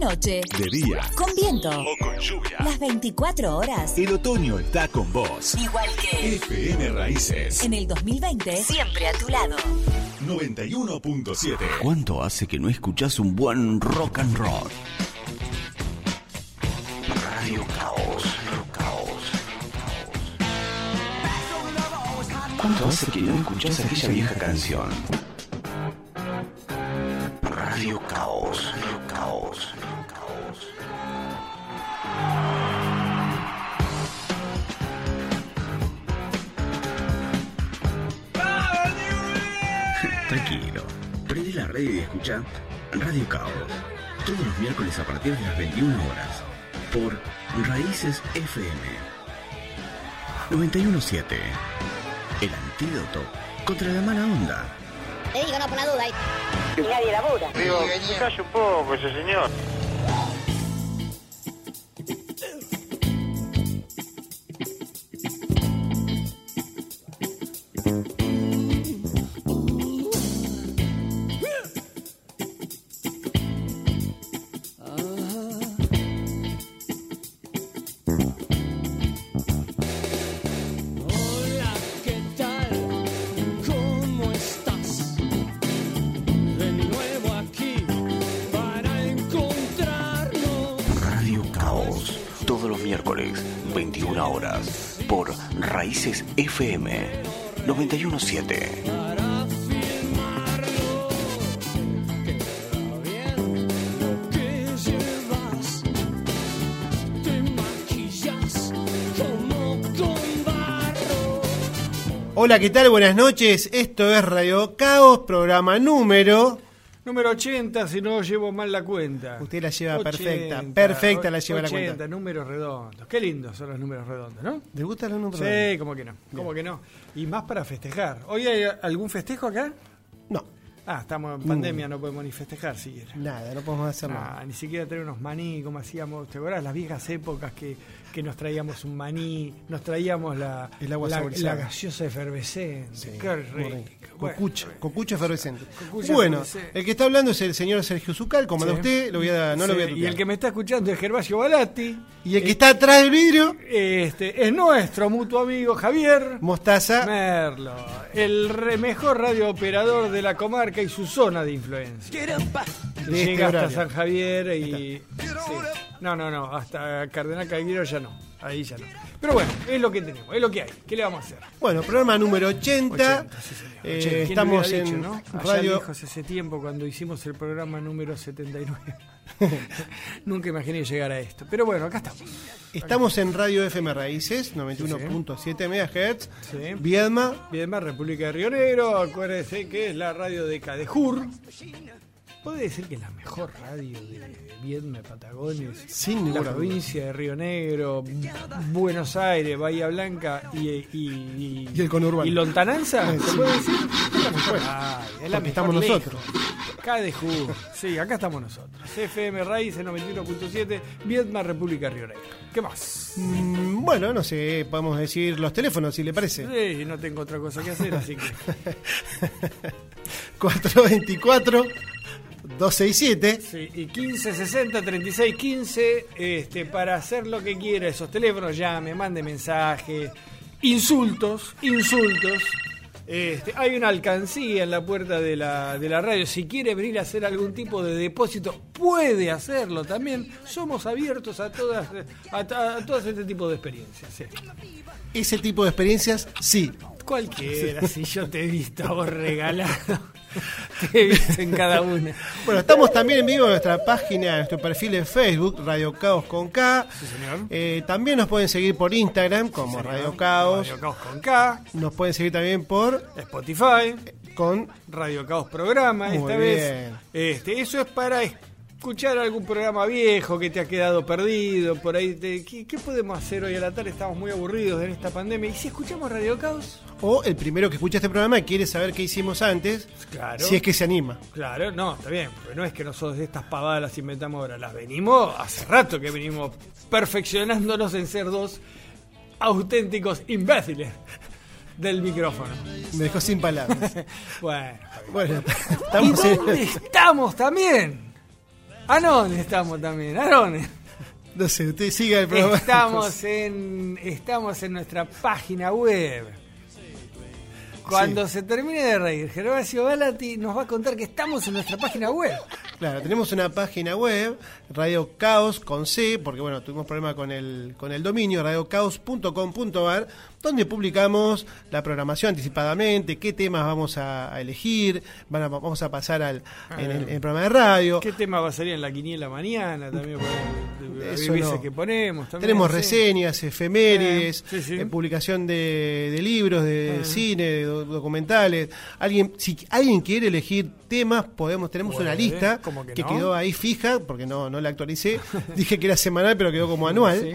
noche, De día con viento, o con lluvia. las 24 horas. El otoño está con vos. Igual que FM Raíces en el 2020, siempre a tu lado. 91.7. ¿Cuánto hace que no escuchás un buen rock and roll? Radio Caos, Caos, ¿Cuánto hace que no escuchás aquella vieja canción? Radio Caos, Caos, Caos. Escucha Radio Caos. Todos los miércoles a partir de las 21 horas. Por Raíces FM 917. El antídoto contra la mala onda. Te digo, no por la duda. ahí. Y nadie labura. Digo, calle un poco ese señor. Hola, ¿qué tal? Buenas noches. Esto es Radio Caos, programa número. Número 80, si no llevo mal la cuenta. Usted la lleva perfecta, perfecta la lleva la 80, cuenta. números redondos. Qué lindos son los números redondos, ¿no? ¿Le gustan los números? Sí, como que no, como que no. Y más para festejar. ¿Hoy hay algún festejo acá? No, Ah, estamos en pandemia, no podemos ni festejar siquiera. nada, no podemos hacer Nah, nada. ni siquiera traer unos maní como hacíamos, ¿te acuerdas? Las viejas épocas que, que nos traíamos un maní, nos traíamos la, El agua la, la gaseosa efervescente. Sí, Qué muy rico. rico. Bueno, Cocucha, cocucha efervescente. Cocucha bueno, efervescente. el que está hablando es el señor Sergio Zucal, como de Sí. usted, lo voy a, no lo voy a Sí, y tutear. el que me está escuchando es Gervasio Balatti. Y el que está atrás del vidrio, Este, es nuestro mutuo amigo Javier Mostaza. Merlo, el re- mejor radiooperador de la comarca y su zona de influencia. De este Llega hasta horario. San Javier y. sí. No, no, no, hasta Cardenal Caguero ya no. Ahí ya no. Pero bueno, es lo que tenemos, es lo que hay. ¿Qué le vamos a hacer? Bueno, programa número 80. 80, sí, señor. Eh, 80. ¿Quién lo estamos hubiera en dicho, ¿no? Radio. lejos hace tiempo cuando hicimos el programa número 79. Nunca imaginé llegar a esto. Pero bueno, acá estamos. Estamos en Radio FM Raíces, 91.7 MHz. Sí. Viedma, más República de Río Negro, acuérdese que es la radio de Cadejur. Puede decir que es la mejor radio de Viedma, Patagones, Sin la duda. provincia de Río Negro, Buenos Aires, Bahía Blanca y, y, y, Y el conurbano. ¿Y Lontananza? ¿Se sí. puede decir? Ay, es la mejor estamos lejos. nosotros. Sí, acá estamos nosotros. CFM Raíces 91.7, Viedma, República Río Negro. ¿Qué más? mm, bueno, no sé, podemos decir los teléfonos, si le parece. Sí, no tengo otra cosa que hacer, así que... 424 267 Sí, y 15 60 36 15 este, para hacer lo que quiera esos teléfonos, llame, mande mensaje, insultos, insultos. Este, hay una alcancía en la puerta de la, de la radio. Si quiere venir a hacer algún tipo de depósito, puede hacerlo también. Somos abiertos a todas, a, a todas este tipo de experiencias. sí. Ese tipo de experiencias, sí. Cualquiera, si yo te he visto vos regalado, te he visto en cada una. Bueno, estamos también en vivo en nuestra página, en nuestro perfil en Facebook, Radio Caos con K. señor. Eh, también nos pueden seguir por Instagram como Radio Caos. Radio Caos con K, Nos pueden seguir también por Spotify. con Radio Caos Programa, Muy esta bien. vez. Este, eso es para escuchar algún programa viejo que te ha quedado perdido, por ahí. te- ¿qué, qué podemos hacer hoy a la tarde? Estamos muy aburridos en esta pandemia. ¿Y si escuchamos Radio Caos? O el primero que escucha este programa y quiere saber qué hicimos antes, Claro. si es que se anima. Claro, no, está bien, pero no es que nosotros estas pavadas las inventamos ahora, las venimos hace rato que venimos perfeccionándonos en ser dos auténticos imbéciles del micrófono. Me dejó sin palabras. Bueno, bueno, ¿y estamos en- dónde estamos también? Anón estamos también, Anón. No sé, usted siga el programa. Estamos en, estamos en nuestra página web. Cuando se termine de reír, Gervasio Galati nos va a contar que estamos en nuestra página web. Claro, tenemos una página web, Radio Caos con C, porque bueno, tuvimos problema con el, con el dominio, radiocaos.com.ar, donde publicamos la programación anticipadamente, qué temas vamos a, a elegir, van a- vamos a pasar al, en, el, en el programa de radio. ¿Qué tema va a salir en la quiniela mañana? También Eso no. que ponemos. También, Tenemos sí. reseñas, efemérides, Eh, sí, sí. eh, publicación de, de libros, de Eh. cine, de do- documentales. Alguien, si alguien quiere elegir temas, podemos, tenemos una lista ¿cómo que que no? quedó ahí fija, porque no, no la actualicé. Dije que era semanal, pero quedó como anual.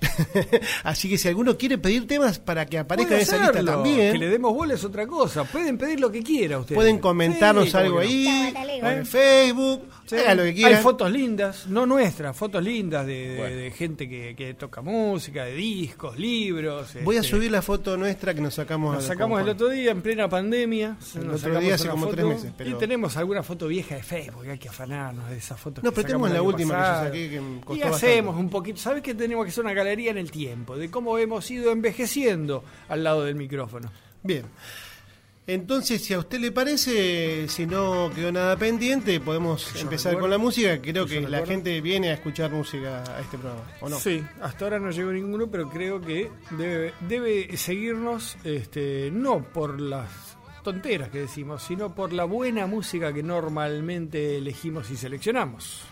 Sí. Así que si alguno quiere pedir temas para que aparezca en esa lista también, Que le demos bola es otra cosa. Pueden pedir lo que quiera ustedes. pueden comentarnos Sí, ¿cómo algo no? ahí, en Facebook, Sí. hagan lo que quieran. Hay fotos lindas, no nuestras, fotos lindas de, de- de gente que, que toca música, de discos, libros. Voy a este, subir la foto nuestra que nos sacamos. Nos sacamos el otro día en plena pandemia. El nos otro día hace como foto tres meses, pero- Y tenemos alguna foto vieja de Facebook, hay que afanarnos de esas fotos. No, que pero tenemos la última que yo saqué que me costó Y bastante. hacemos un poquito. ¿Sabes que tenemos que hacer una galería en el tiempo? De cómo hemos ido envejeciendo al lado del micrófono. Bien. Entonces, si a usted le parece, si no quedó nada pendiente, podemos empezar recuerdo. con la música. Creo Yo que la gente viene a escuchar música a este programa, ¿o no? Sí, hasta ahora no llegó ninguno, pero creo que debe, debe seguirnos este, no por las tonteras que decimos, sino por la buena música que normalmente elegimos y seleccionamos.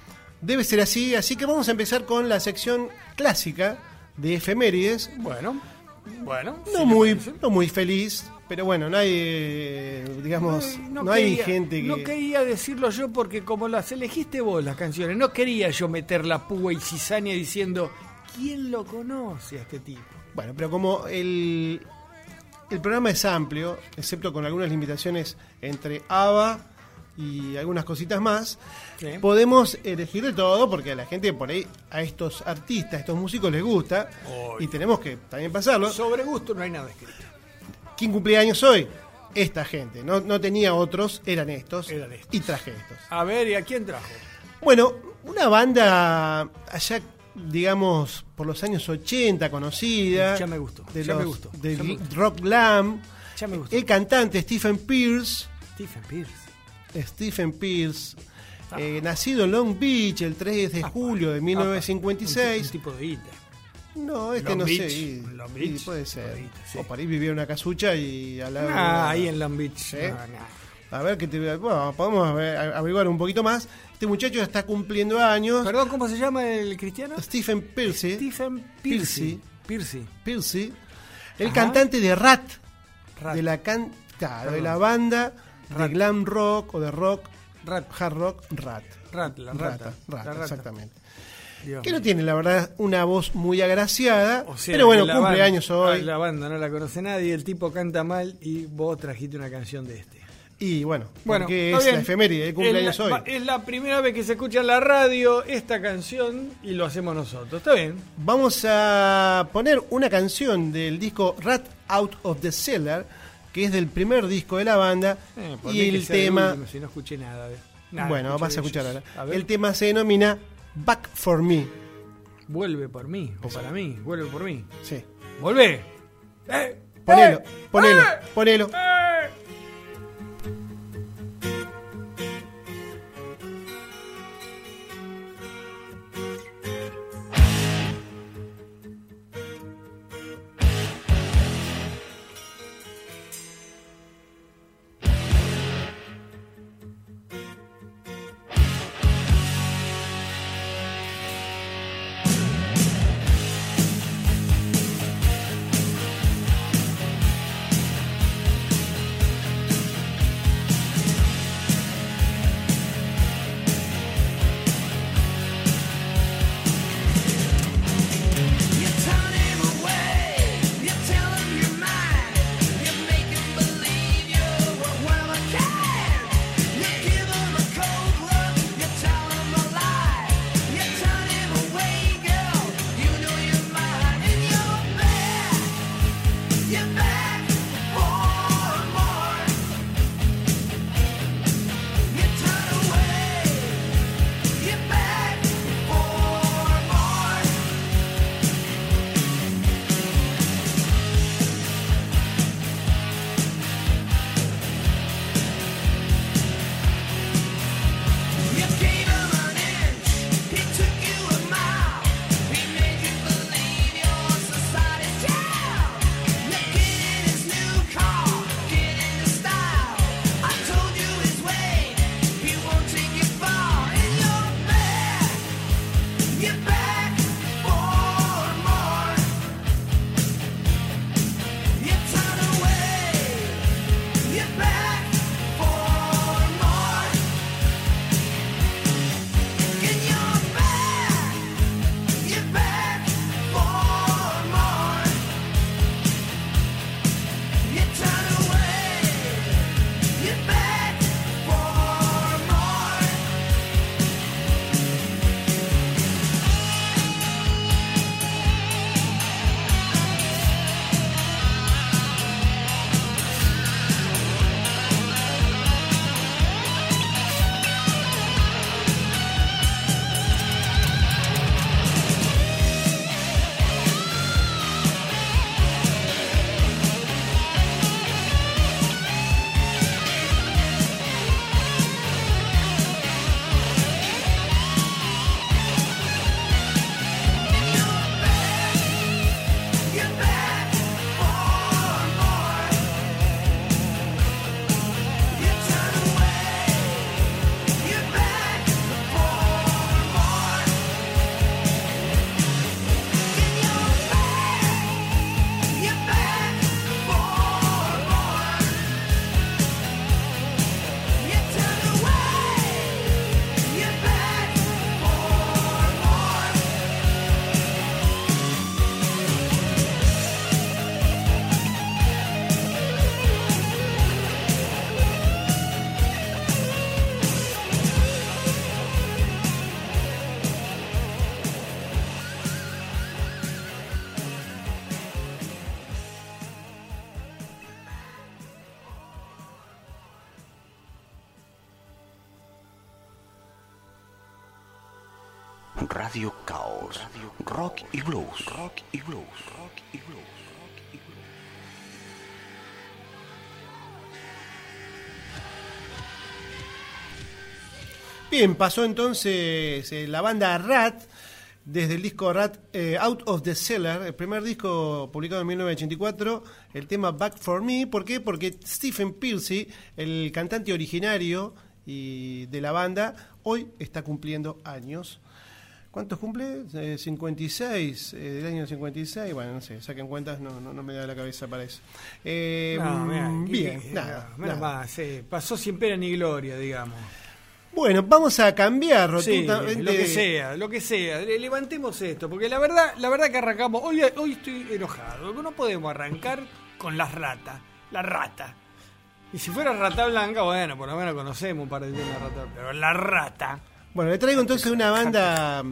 Debe ser así, así que vamos a empezar con la sección clásica de efemérides. Bueno, bueno. No muy, no muy feliz, pero bueno, no hay, eh, digamos, no, hay quería- gente que... No quería decirlo yo porque como las elegiste vos las canciones, no quería yo meter la púa y cizaña diciendo, ¿quién lo conoce a este tipo? Bueno, pero como el, el programa es amplio, excepto con algunas limitaciones entre ABBA y algunas cositas más, Sí. podemos elegir de todo porque a la gente por ahí, a estos artistas, a estos músicos les gusta y tenemos que también pasarlo. Sobre gusto no hay nada escrito. ¿Quién cumplía años hoy? Esta gente. No, no tenía otros, eran estos, Eran estos. y traje estos. A ver, ¿y a quién trajo? Bueno, una banda allá, digamos, por los años 80 conocida. Ya me gustó, De ya me gustó, del ya me gustó. rock glam. Ya me gustó. El cantante Stephen Pierce. Stephen Pierce. Stephen Pierce. Ah. eh, nacido en Long Beach el 3 de julio de Un, 1956. un tipo de guita. No, este Long no Beach, sé. Long Beach, puede ser. Beach, sí. O ahí vivía una casucha y al lado. Ah, ahí en Long Beach. ¿Sí? No, no. A ver, que te, bueno, podemos ver- averiguar un poquito más. Este muchacho está cumpliendo años. Perdón, ¿cómo se llama el cristiano? Stephen Pierce. Stephen Piercy. Piercy. Pierce, el Ajá. cantante de Rat, Rat. de la can- claro, de la banda Rat. de glam rock o de rock, Rat. hard rock, Rat. Rat, la Rata, rata. rata, La rata. exactamente. Dios Que no tiene, la verdad, una voz muy agraciada, O sea, pero bueno, cumple banda- años hoy. La banda no la conoce nadie, el tipo canta mal y vos trajiste una canción de este. Y bueno, Bueno, porque es bien. la efeméride, el cumpleaños es la, hoy. Es la primera vez que se escucha en la radio esta canción y lo hacemos nosotros. ¿Está bien? Vamos a poner una canción del disco Rat Out of the Cellar, que es del primer disco de la banda, Eh, y el tema... último, si no escuché nada. bueno, vas a escuchar ahora. El tema se denomina Back for Me. vuelve por mí, o para mí, vuelve por mí. Sí. ¡Volvé! ¡Eh! Ponelo, ¡Eh! ponelo, ¡Eh! ponelo. Bien, pasó entonces eh, la banda Rat desde el disco Rat eh, Out of the Cellar, el primer disco publicado en 1984, el tema Back for Me. ¿Por qué? Porque Stephen Pearcy, el cantante originario y de la banda, hoy está cumpliendo años. ¿Cuántos cumple? Eh, 56, eh, del año 56. Bueno, no sé, saquen cuentas, no, no, no me da la cabeza para eso. Eh, No, mirá, mm, bien, que- nada. menos nada. mal, sí, pasó sin pena ni gloria, digamos. Bueno, vamos a cambiar Sí, rotundamente. lo que sea, lo que sea. Le- Levantemos esto, porque la verdad, la verdad que arrancamos. Hoy, hoy estoy enojado. No podemos arrancar con las ratas. La rata. Y si fuera rata blanca, bueno, por lo menos conocemos un par de temas de rata. Pero la rata. Bueno, le traigo entonces una banda,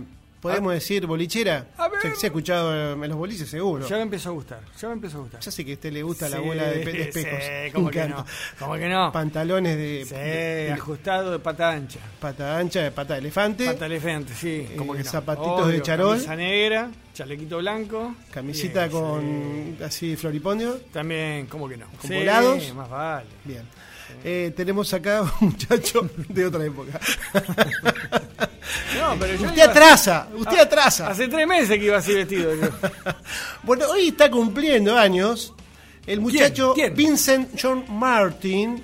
podemos decir, bolichera. A ver. Se, se ha escuchado en los boliches seguro. Ya me empezó a gustar. Ya me empezó a gustar. Ya sé que a usted le gusta la Sí, bola de, de sí, espejos. ¿cómo Me que no? ¿Cómo que no? Pantalones de, Sí, de- ajustado de pata ancha. pata ancha, de pata de elefante, Pata elefante, sí. ¿Cómo Eh, que no? zapatitos de charol. Camisa negra, chalequito blanco. camisita Bien, con así floripondio. También, ¿cómo que no? Con volados. más vale. Bien. Eh, tenemos acá un muchacho de otra época. No, pero yo usted iba- atrasa, usted Ah, atrasa. Hace tres meses que iba así vestido. yo. Bueno, hoy está cumpliendo años el muchacho ¿Quién? Vincent John Martin.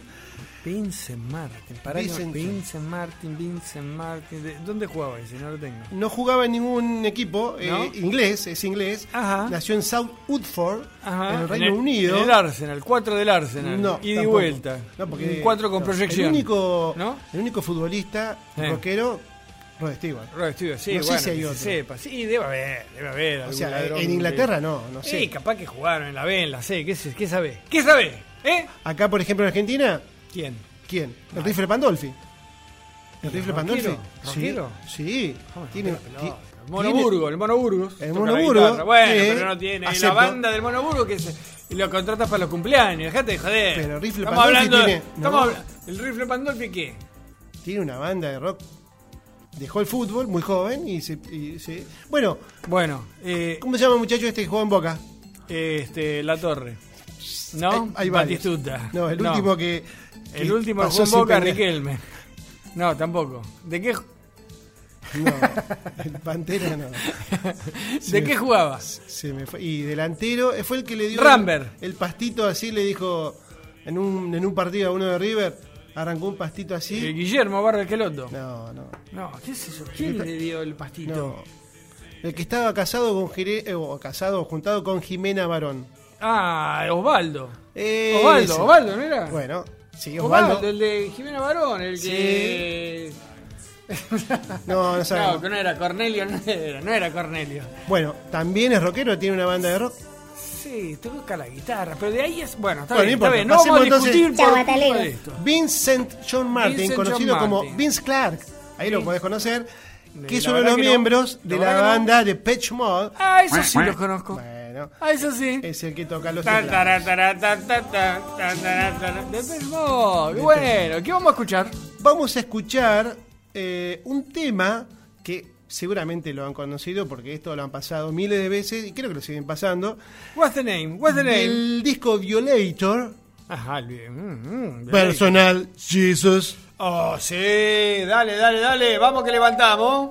Vincent Martin, que- Vincent- Vincent Martin, Vincent Martin. ¿de- ¿Dónde jugaba ese? No lo tengo. No jugaba en ningún equipo eh, inglés, es inglés. Ajá. Nació en South Woodford, Ajá, en el Reino el- Unido. En el Arsenal, 4 del Arsenal. No, y de vuelta. No, porque Un 4 con no, proyección. El único, ¿No? el único futbolista rockero, Rod Stewart. Rod Stewart, sí, No sé bueno, si hay que se otro. sepa. Sí, debe haber, debe haber. O sea, en Inglaterra no, no sé. Sí, capaz que jugaron en la B, en la C. ¿Qué, qué sabe? ¿Qué sabe? ¿Eh? Acá, por ejemplo, en Argentina, ¿Quién? ¿quién? El rifle Pandolfi. ¿El ¿Y rifle? Pandolfi? ¿Rockero? Sí, sí. ¿Cómo se Tiene, rompe la ti- pelota? El Monoburgo, el Monoburgos. El toca Mono guitarra. Bueno, pero no tiene. Acepto. la banda del Monoburgo que se, lo contratas para los cumpleaños. Dejate de joder. Pero Rifle estamos Pandolfi hablando. tiene- estamos no. ¿El rifle Pandolfi qué? tiene una banda de rock. Dejó el fútbol muy joven y se. y se- Bueno, Bueno, eh, ¿cómo se llama el muchacho este que jugó en Boca? este, La Torre. ¿No? Hay- hay. Batistuta. No, el último que. El último pasó sin Boca. Riquelme. No, tampoco. ¿De qué, No, el Pantera no. ¿De qué jugaba? Se me fue. Y delantero, eh, fue el que le dio Rambert. El, el pastito así, le dijo en un, en un partido a uno de River, arrancó un pastito Eh, así. Guillermo Barra Queloto. No, no, No, ¿qué es eso? ¿Quién le dio el pastito? no. El que estaba casado con Jire- eh, o casado, juntado con Jimena Barón. Ah, Osvaldo. Ese. Osvaldo, Osvaldo, ¿no era? Bueno, sí, Osvaldo, Osvaldo. el de Jimena Barón, el que. No, no No, sabemos. que no era Cornelio, no era, no era Cornelio. Bueno, también es rockero, tiene una banda de rock. Sí, toca la guitarra, pero de ahí es. Bueno, está Bueno, bien, no está bien. No vamos a discutir entonces- por esto. Vincent John Martin, Vincent John conocido como Martin. Vince Clark. Ahí lo podés conocer. Que es uno de los no. miembros La de la que no. banda de Pitch Mod. Ah, eso sí los conozco. Bueno, Ah, eso sí. es el que toca los teclados. De Bueno, ¿qué vamos a escuchar? Vamos a escuchar eh, un tema que seguramente lo han conocido porque esto lo han pasado miles de veces y creo que lo siguen pasando. What's the name? What's the name? El disco Violator, Ajá, bien. Mm, mm, personal Jesus. Oh, sí, dale, dale, dale. Vamos que levantamos.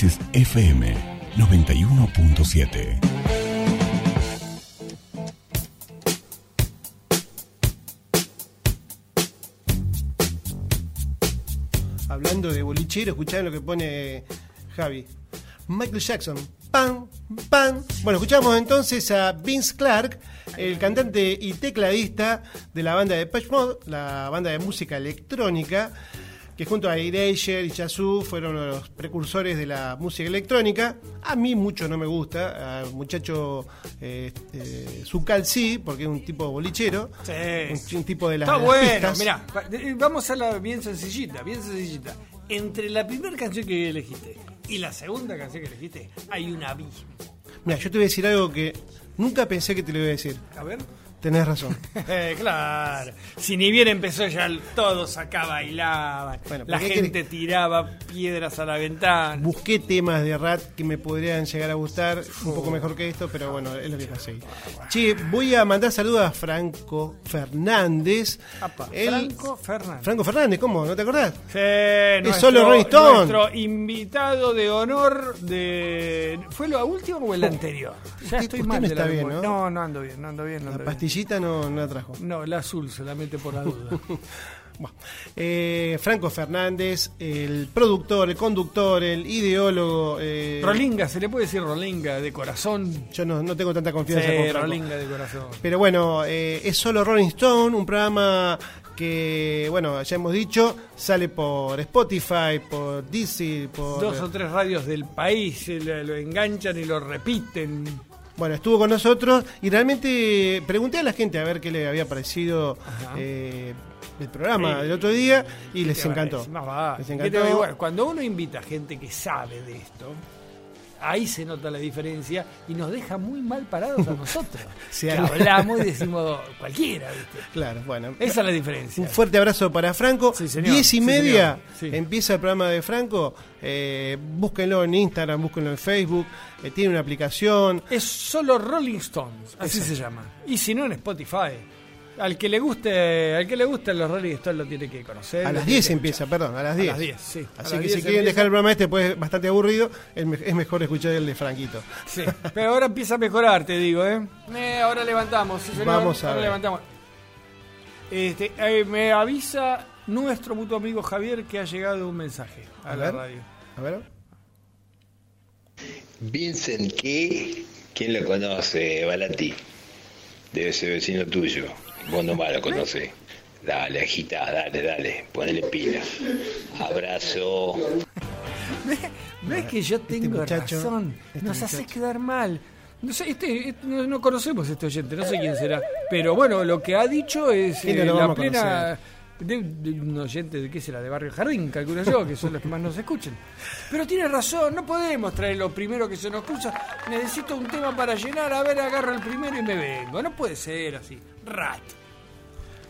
FM 91.7. Hablando de bolichero, escucharon lo que pone Javi. Michael Jackson. Pam, pam. Bueno, escuchamos entonces a Vince Clark, el cantante y tecladista de la banda de Patch Mode, la banda de música electrónica, que junto a Erasure y Yazoo fueron los precursores de la música electrónica. A mí mucho no me gusta, al muchacho eh, eh, Zucal sí, porque es un tipo bolichero, Sí. un, un tipo de las Está bueno, mirá, eh, vamos a la bien sencillita, bien sencillita. Entre la primera canción que elegiste y la segunda canción que elegiste, hay un abismo. Mira, yo te voy a decir algo que nunca pensé que te lo iba a decir. A ver. Tenés razón. claro. Si ni bien empezó ya el- todos acá bailaban. Bueno, la ¿por qué gente tiraba piedras a la ventana. Busqué temas de Rat que me podrían llegar a gustar un poco mejor que esto, pero bueno, es lo que conseguí. Che, voy a mandar saludos a Franco Fernández. Apa, Franco Fernández. Franco Fernández, ¿cómo? ¿No te acordás? Sí, nuestro- solo Rolling Stone. Nuestro invitado de honor de. ¿Fue lo último o el anterior? Ya estoy mal no de la está bien. ¿no? No, no ando bien, no ando bien. No, La ando bien. No, no la trajo. no, la azul solamente por la duda. Bueno, eh, Franco Fernández, el productor, el conductor, el ideólogo. eh, Rolinga, se le puede decir Rolinga de corazón. Yo no, no tengo tanta confianza Sí, con Franco. Rolinga de corazón. Pero bueno, eh, es solo Rolling Stone, un programa que, bueno, ya hemos dicho, sale por Spotify, por Deezer, por... Dos o tres radios del país le- lo enganchan y lo repiten. Bueno, estuvo con nosotros y realmente pregunté a la gente a ver qué le había parecido eh, el programa Sí. del otro día y les ¿Qué encantó. Más. Les ¿Qué encantó. cuando uno invita a gente que sabe de esto, ahí se nota la diferencia y nos deja muy mal parados a nosotros. Que habla- hablamos y decimos cualquiera, ¿viste? Claro, bueno. Esa es la diferencia. Un fuerte abrazo para Franco. Sí, señor. Diez y Sí, media señor. Sí. empieza el programa de Franco. Eh, búsquenlo en Instagram, búsquenlo en Facebook. eh, tiene una aplicación. Es solo Rolling Stones, así se llama. Y si no en Spotify. Al que le guste, al que le guste los Rolling Stones lo tiene que conocer. A las tiene 10 que empieza, escuchar. perdón, a las A 10. las 10, sí. A Así que 10 si quieren empieza. dejar el programa este, pues es bastante aburrido, es, me- es mejor escuchar el de Franquito. Sí, pero ahora empieza a mejorar, te digo, ¿eh? Eh, ahora levantamos, sí, señor. Vamos a ahora ver. levantamos. Este, eh, me avisa nuestro mutuo amigo Javier que ha llegado un mensaje a, A la ver. radio. A ver. Vincent Key, ¿quién lo conoce? Balati. Debe ser vecino tuyo. Vos nomás lo conocés. Dale, agita, dale, dale. Ponele pila. Abrazo. ¿Ves que yo tengo muchacho, razón? este Nos hace muchacho. quedar mal. No sé, este, este- no, no conocemos a este oyente, no sé quién será. Pero bueno, lo que ha dicho es eh, lo la plena. De, de un oyente de qué será, de Barrio Jardín, calculo yo, que son los que más nos escuchan. Pero tiene razón, no podemos traer lo primero que se nos cruza. Necesito un tema para llenar, a ver, agarro el primero y me vengo. No puede ser así. Rat.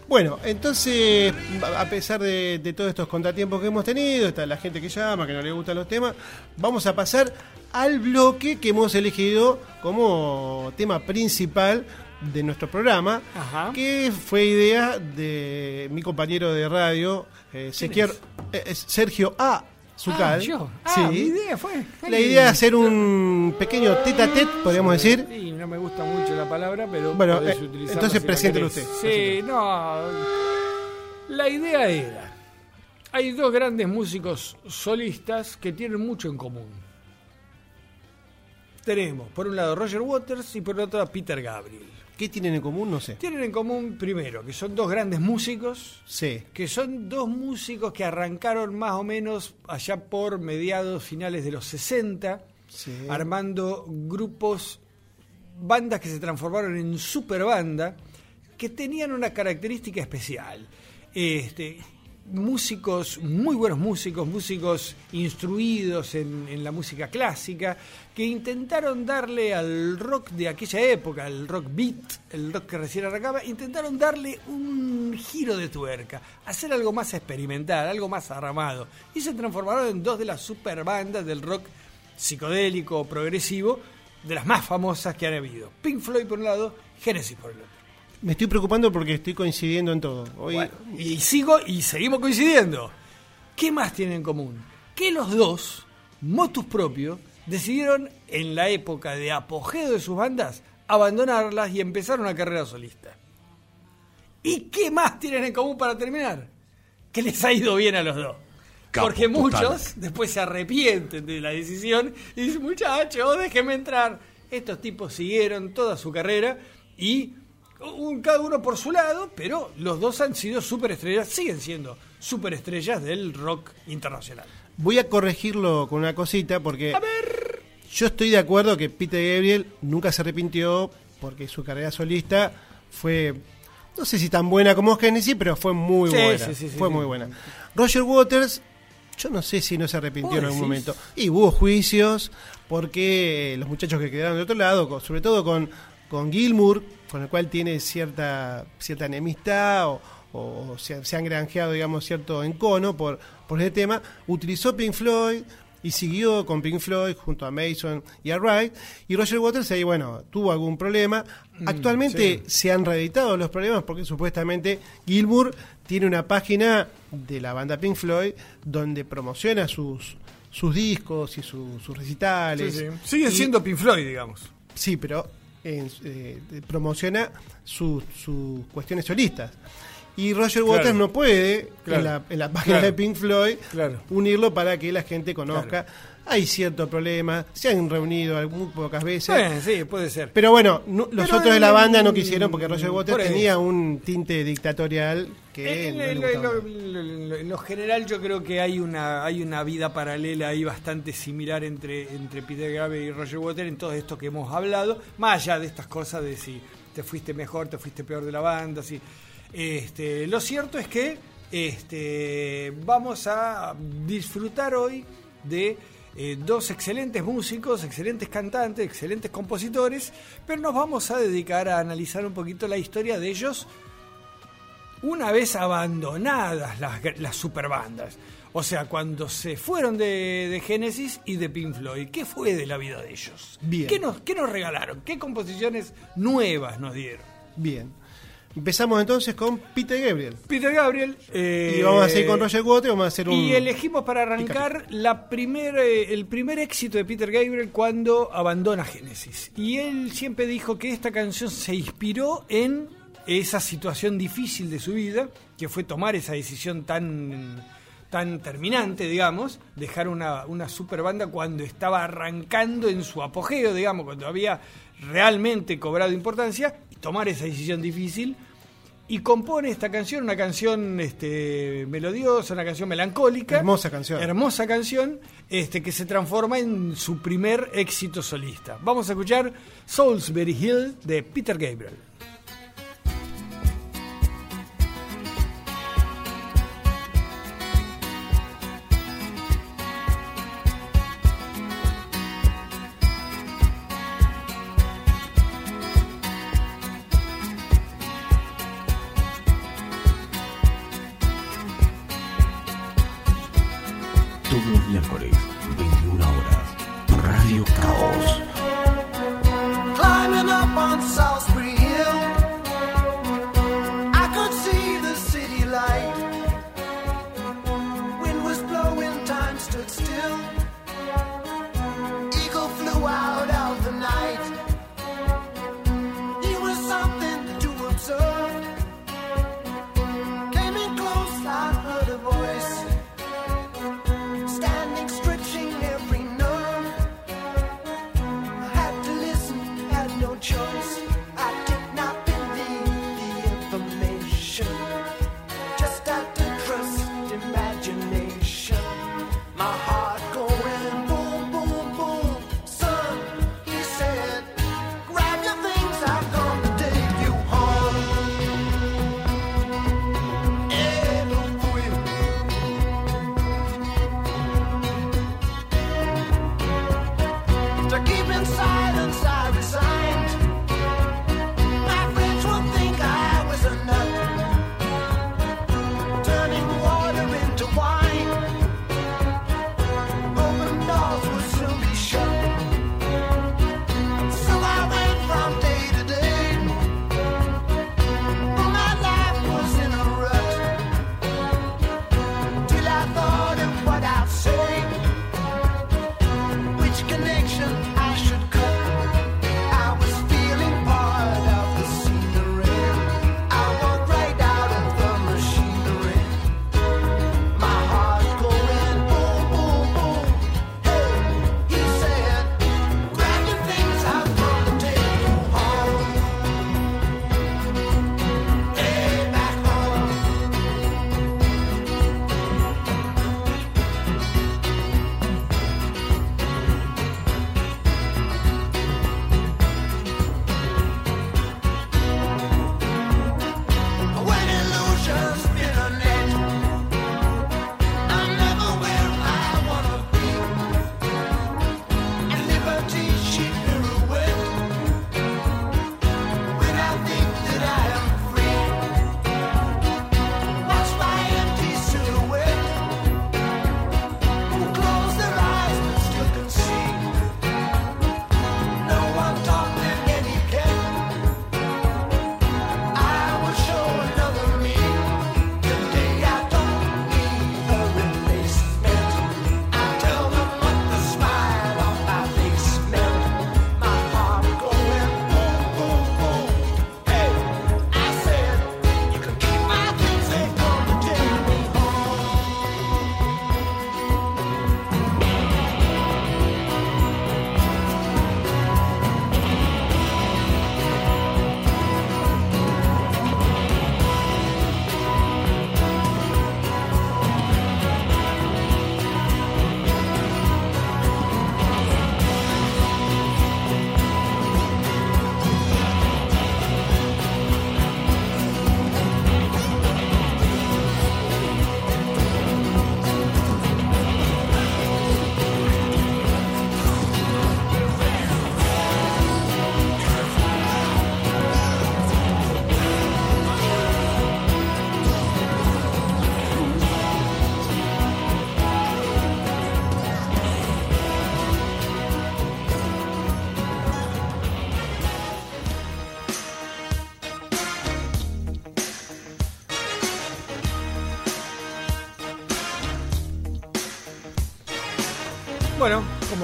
Bueno, entonces, a pesar de, de todos estos contratiempos que hemos tenido, está la gente que llama, que no le gustan los temas, vamos a pasar al bloque que hemos elegido como tema principal de nuestro programa, Ajá. que fue idea de mi compañero de radio, eh, Sergio, eh, Sergio A. Zucal. Ah, yo. Ah, mi Sí. idea fue. La idea es hacer un pequeño tete a tete, podríamos decir. Sí, no me gusta mucho la palabra, pero Bueno, eh, entonces si preséntelo usted, Sí, no. La idea era. Hay dos grandes músicos solistas que tienen mucho en común. Tenemos, por un lado, Roger Waters y por otro, Peter Gabriel. ¿Qué tienen en común? No sé. Tienen en común, primero, que son dos grandes músicos, Sí. que son dos músicos que arrancaron más o menos allá por mediados finales de los 60, Sí. armando grupos, bandas que se transformaron en super banda, que tenían una característica especial. Este, músicos, muy buenos músicos, músicos instruidos en, la música clásica, que intentaron darle al rock de aquella época, al rock beat, el rock que recién arrancaba, intentaron darle un giro de tuerca, hacer algo más experimental, algo más armado. Y se transformaron en dos de las super bandas del rock psicodélico progresivo, de las más famosas que han habido. Pink Floyd por un lado, Genesis por el otro. Me estoy preocupando porque estoy coincidiendo en todo. Hoy, Bueno, y sigo y seguimos coincidiendo. ¿Qué más tienen en común? Que los dos, motus propio, decidieron en la época de apogeo de sus bandas abandonarlas y empezar una carrera solista. ¿Y qué más tienen en común para terminar? Que les ha ido bien a los dos. Capo Porque total. muchos después se arrepienten de la decisión y dicen, muchachos, déjenme entrar. Estos tipos siguieron toda su carrera y un- cada uno por su lado, pero los dos han sido superestrellas, siguen siendo superestrellas del rock internacional. voy a corregirlo con una cosita porque yo estoy de acuerdo que Peter Gabriel nunca se arrepintió porque su carrera solista fue, no sé si tan buena como Genesis, pero fue muy Sí, buena. sí, sí, fue muy buena. Roger Waters Yo no sé si no se arrepintió ¿Vos en algún momento. Y hubo juicios porque los muchachos que quedaron de otro lado, sobre todo con, con Gilmour, con el cual tiene cierta, cierta enemistad o, o se, se han granjeado, digamos, cierto encono por, por ese tema, utilizó Pink Floyd y siguió con Pink Floyd junto a Mason y a Wright. Y Roger Waters ahí, bueno, tuvo algún problema. Actualmente se han reeditado los problemas porque supuestamente Gilmour tiene una página de la banda Pink Floyd donde promociona sus sus discos y su- sus recitales. Sí, sí. Sigue Y- siendo Pink Floyd, digamos. Sí, pero en- eh, promociona sus sus cuestiones solistas. Y Roger Claro. Waters no puede, Claro. en, la, en la página Claro. de Pink Floyd, unirlo para que la gente conozca. Hay cierto problema, se han reunido muy pocas veces. Bueno, sí, puede ser. Pero bueno, no- los Pero otros de la banda no quisieron porque Roger Waters por tenía un tinte dictatorial que En, no le en- gustaba. en lo, en lo- en lo general yo creo que hay una hay una vida paralela ahí bastante similar entre, entre Peter Gabriel y Roger Waters en todo esto que hemos hablado, más allá de estas cosas de si te fuiste mejor, te fuiste peor de la banda, si este, lo cierto es que este, vamos a disfrutar hoy de eh, dos excelentes músicos, excelentes cantantes, excelentes compositores, pero nos vamos a dedicar a analizar un poquito la historia de ellos una vez abandonadas las, las superbandas. O sea, cuando se fueron de, de Genesis y de Pink Floyd, ¿qué fue de la vida de ellos? Bien. ¿Qué nos, qué nos regalaron? ¿Qué composiciones nuevas nos dieron? Bien. Empezamos entonces con Peter Gabriel. Peter Gabriel. eh, y vamos a seguir con Roger Waters, vamos a hacer un... Y elegimos para arrancar la primer, eh, el primer éxito de Peter Gabriel cuando abandona Genesis. Y él siempre dijo que esta canción se inspiró en esa situación difícil de su vida, que fue tomar esa decisión tan, tan terminante, digamos, dejar una, una super banda cuando estaba arrancando en su apogeo, digamos, cuando había realmente cobrado importancia, y tomar esa decisión difícil y compone esta canción, una canción este, melodiosa, una canción melancólica. Hermosa canción. Hermosa canción, este, que se transforma en su primer éxito solista. Vamos a escuchar Salisbury Hill de Peter Gabriel.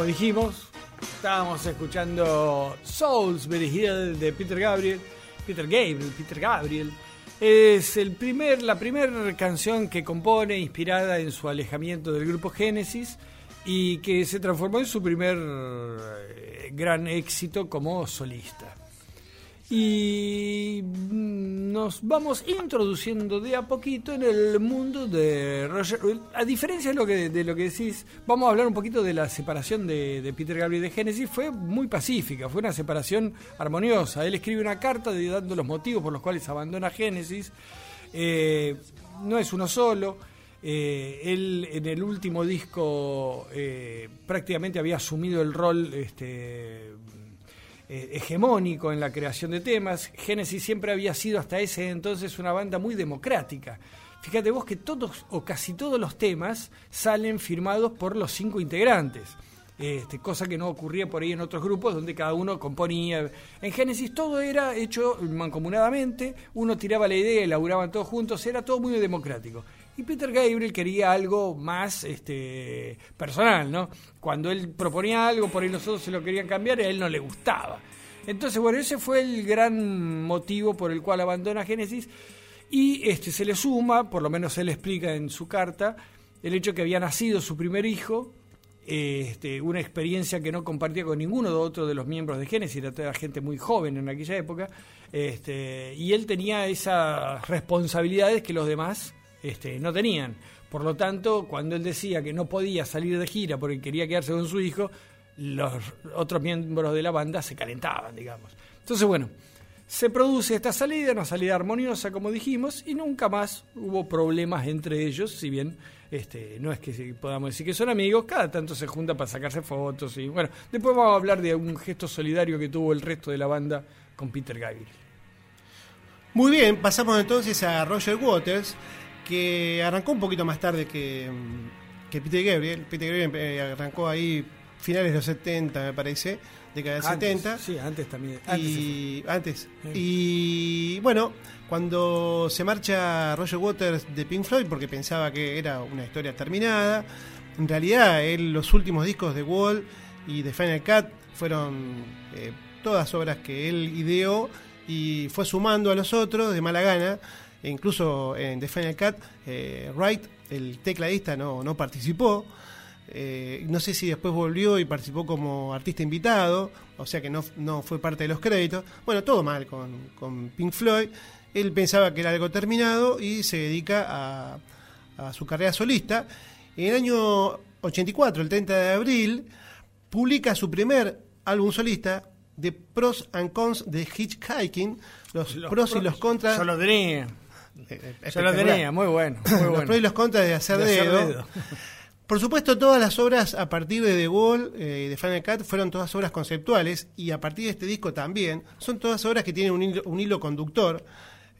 Dijimos, estábamos escuchando Soulsbury Hill de Peter Gabriel. Peter Gabriel, Peter Gabriel. Es el primer, la primera canción que compone inspirada en su alejamiento del grupo Genesis y que se transformó en su primer eh, gran éxito como solista. Y mm, nos vamos introduciendo de a poquito en el mundo de Roger. A diferencia de lo que, de lo que decís, vamos a hablar un poquito de la separación de, de Peter Gabriel de Genesis. Fue muy pacífica, fue una separación armoniosa. Él escribe una carta dando los motivos por los cuales abandona Genesis. Eh, no es uno solo. Eh, él en el último disco eh, prácticamente había asumido el rol este, eh, hegemónico en la creación de temas. Genesis siempre había sido hasta ese entonces una banda muy democrática. Fíjate vos que todos o casi todos los temas salen firmados por los cinco integrantes. Este, cosa que no ocurría por ahí en otros grupos donde cada uno componía. En Génesis todo era hecho mancomunadamente, uno tiraba la idea y laburaban todos juntos, era todo muy democrático. Y Peter Gabriel quería algo más este, personal, ¿no? Cuando él proponía algo, por ahí los otros se lo querían cambiar y a él no le gustaba. Entonces, bueno, ese fue el gran motivo por el cual abandona Génesis. Y este, se le suma, por lo menos él explica en su carta, el hecho que había nacido su primer hijo, este, una experiencia que no compartía con ninguno de otros de los miembros de Génesis, era toda gente muy joven en aquella época, este, y él tenía esas responsabilidades que los demás este, no tenían. Por lo tanto, cuando él decía que no podía salir de gira porque quería quedarse con su hijo, los otros miembros de la banda se calentaban, digamos. Entonces, bueno, se produce esta salida, una salida armoniosa, como dijimos, y nunca más hubo problemas entre ellos, si bien este, no es que podamos decir que son amigos, cada tanto se juntan para sacarse fotos y bueno, después vamos a hablar de un gesto solidario que tuvo el resto de la banda con Peter Gabriel. Muy bien, pasamos entonces a Roger Waters, que arrancó un poquito más tarde que, mm, que Peter Gabriel. Peter Gabriel eh, arrancó ahí finales de los 70, me parece, década del Antes, 70. Sí, antes también. Antes y antes. Sí. Y bueno, cuando se marcha Roger Waters de Pink Floyd, porque pensaba que era una historia terminada, en realidad él, los últimos discos de Wall y de Final Cut fueron eh, todas obras que él ideó y fue sumando a los otros de mala gana. E incluso en The Final Cut, eh, Wright, el tecladista, no, no participó. Eh, no sé si después volvió y participó como artista invitado, o sea que no, no fue parte de los créditos. Bueno, todo mal con, con Pink Floyd. Él pensaba que era algo terminado y se dedica a, a su carrera solista. En el año 84, el 30 de abril, publica su primer álbum solista, The Pros and Cons de Hitchhiking, los, Los pros y los contras. Yo lo tenía. Eh, Yo lo tenía, muy bueno. Muy los bueno. pros y los contras de hacer, De hacer dedo. Por supuesto, todas las obras a partir de The Wall eh, y de Final Cut fueron todas obras conceptuales y a partir de este disco también son todas obras que tienen un hilo, un hilo conductor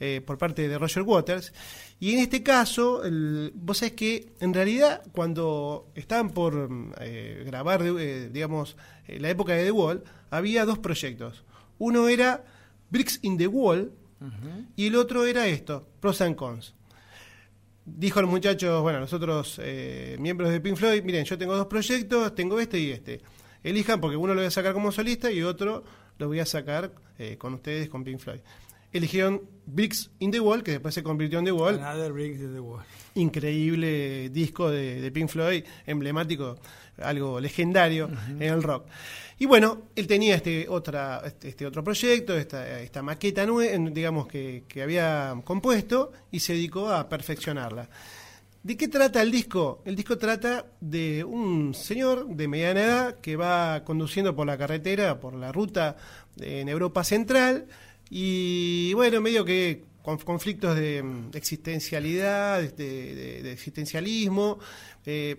eh, por parte de Roger Waters. Y en este caso, el- vos sabés que en realidad cuando estaban por mm, eh, grabar, digamos, la época de The Wall, había dos proyectos. Uno era Bricks in the Wall y el otro era esto, Pros and Cons dijo al muchacho, bueno, los otros eh, miembros de Pink Floyd, miren, yo tengo dos proyectos, tengo este y este. Elijan porque uno lo voy a sacar como solista y otro lo voy a sacar eh, con ustedes, con Pink Floyd. Eligieron Bricks in the Wall, que después se convirtió en The Wall. Another Brick in the Wall. Increíble disco de, de Pink Floyd, emblemático, algo legendario en el rock. Y bueno, él tenía este otra este, este otro proyecto, esta, esta maqueta digamos que, que había compuesto y se dedicó a perfeccionarla. ¿De qué trata el disco? El disco trata de un señor de mediana edad que va conduciendo por la carretera, por la ruta en Europa Central y bueno, medio que con conflictos de mm, existencialidad, de existencialismo, eh,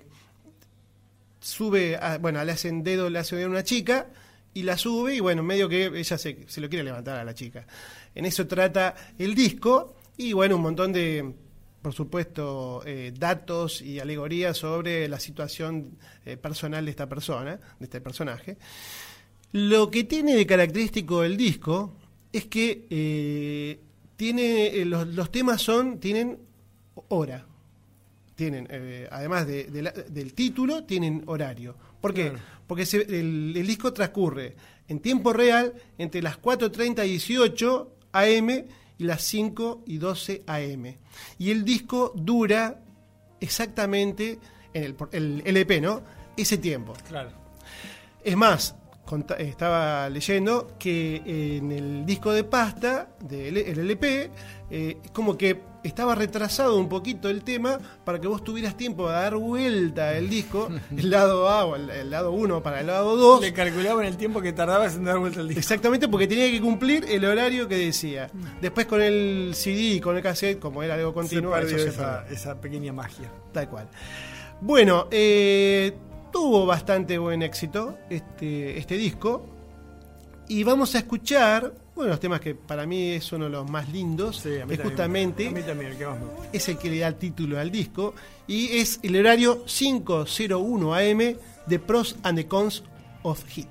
sube, a- bueno, le hacen dedo, le hace dedo a una chica y la sube y bueno, medio que ella se, se lo quiere levantar a la chica. En eso trata el disco y bueno, un montón de, por supuesto, eh, datos y alegorías sobre la situación eh, personal de esta persona, de este personaje. Lo que tiene de característico el disco es que eh, tiene los, los temas son tienen hora, tienen eh, además de- de la- del título tienen horario. ¿Por qué? Claro. Porque se- el, el disco transcurre en tiempo real entre las 4.30 y 18 AM y las 5 y 12 AM. Y el disco dura exactamente, en el, el LP, ¿no? Ese tiempo. Claro. Es más, conta- estaba leyendo que en el disco de pasta del el LP, eh, como que estaba retrasado un poquito el tema para que vos tuvieras tiempo de dar vuelta el disco, el lado A o el, el lado 1 para el lado 2. Le calculaban el tiempo que tardabas en dar vuelta el disco. Exactamente porque tenía que cumplir el horario que decía. Después con el CD y con el cassette, como era algo Se continuo, perdió eso se esa, perdió. esa pequeña magia. Tal cual. Bueno, eh, tuvo bastante buen éxito este, este disco. Y vamos a escuchar uno de los temas que para mí es uno de los más lindos. Sí, a mí también. justamente A mí también, el que más me gusta. es el que le da el título al disco. Y es el horario 501 AM de Pros and the Cons of Hit.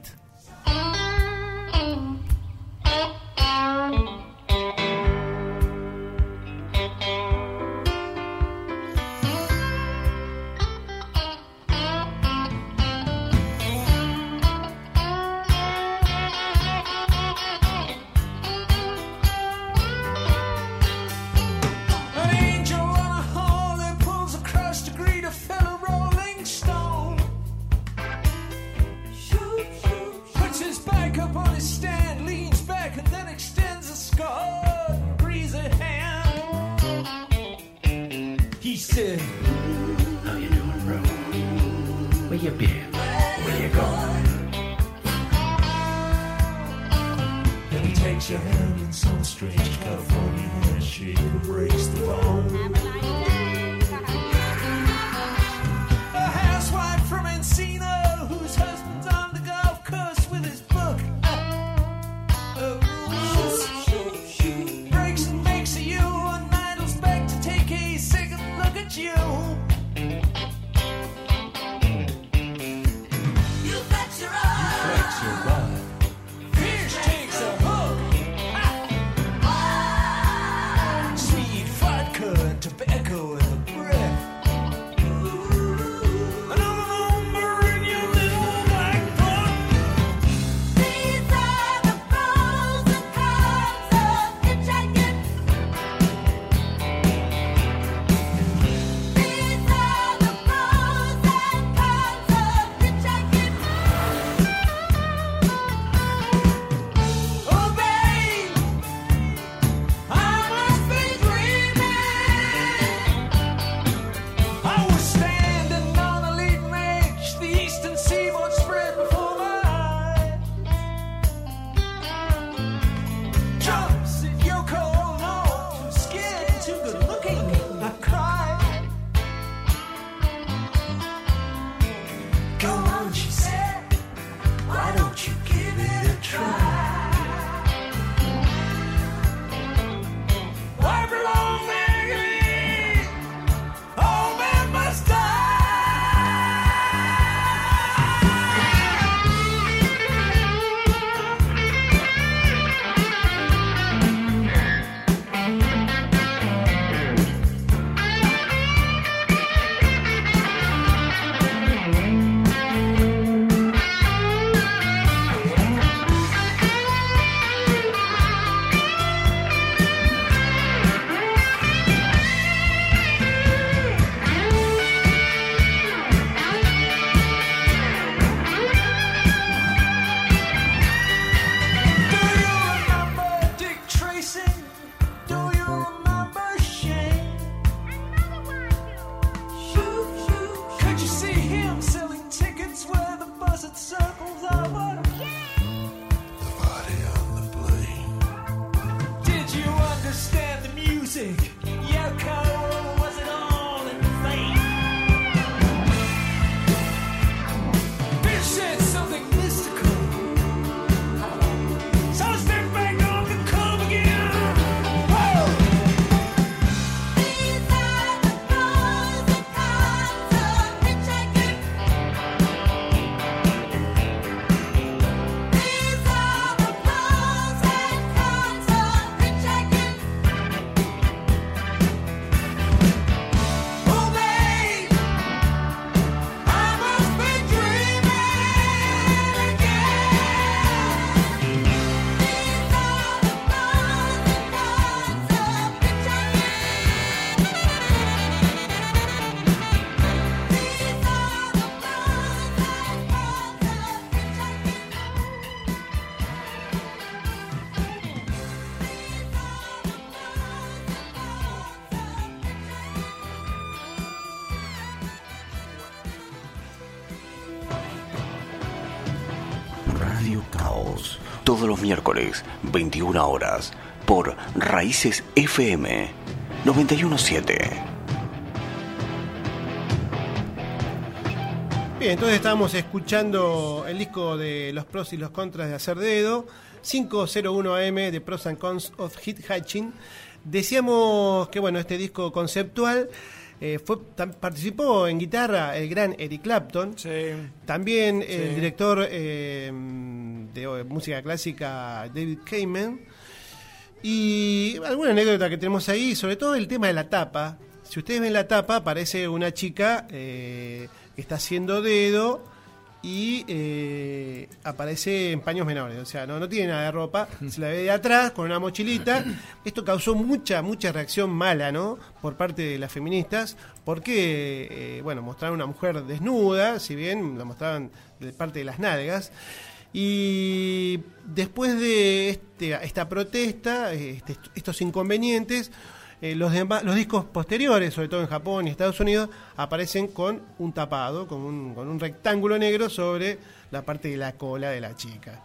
Caos, todos los miércoles, 21 horas, por Raíces FM 917. Bien, entonces estábamos escuchando el disco de los pros y los contras de Hacer Dedo, 501 AM de Pros and Cons of Hit Hatching. Decíamos que bueno, este disco conceptual eh, fue, participó en guitarra el gran Eric Clapton. También el director eh, de música clásica David Kamen. Y alguna anécdota que tenemos ahí, sobre todo el tema de la tapa. Si ustedes ven la tapa, aparece una chica eh, que está haciendo dedo y eh, aparece en paños menores. O sea, no, no tiene nada de ropa, se la ve de atrás con una mochilita. Esto causó mucha, mucha reacción mala, ¿no? Por parte de las feministas, porque, eh, bueno, mostraron una mujer desnuda, si bien la mostraban de parte de las nalgas. Y después de este- esta protesta, este- estos inconvenientes, eh, los, discos posteriores, sobre todo en Japón y Estados Unidos, aparecen con un tapado, con un, rectángulo negro sobre la parte de la cola de la chica.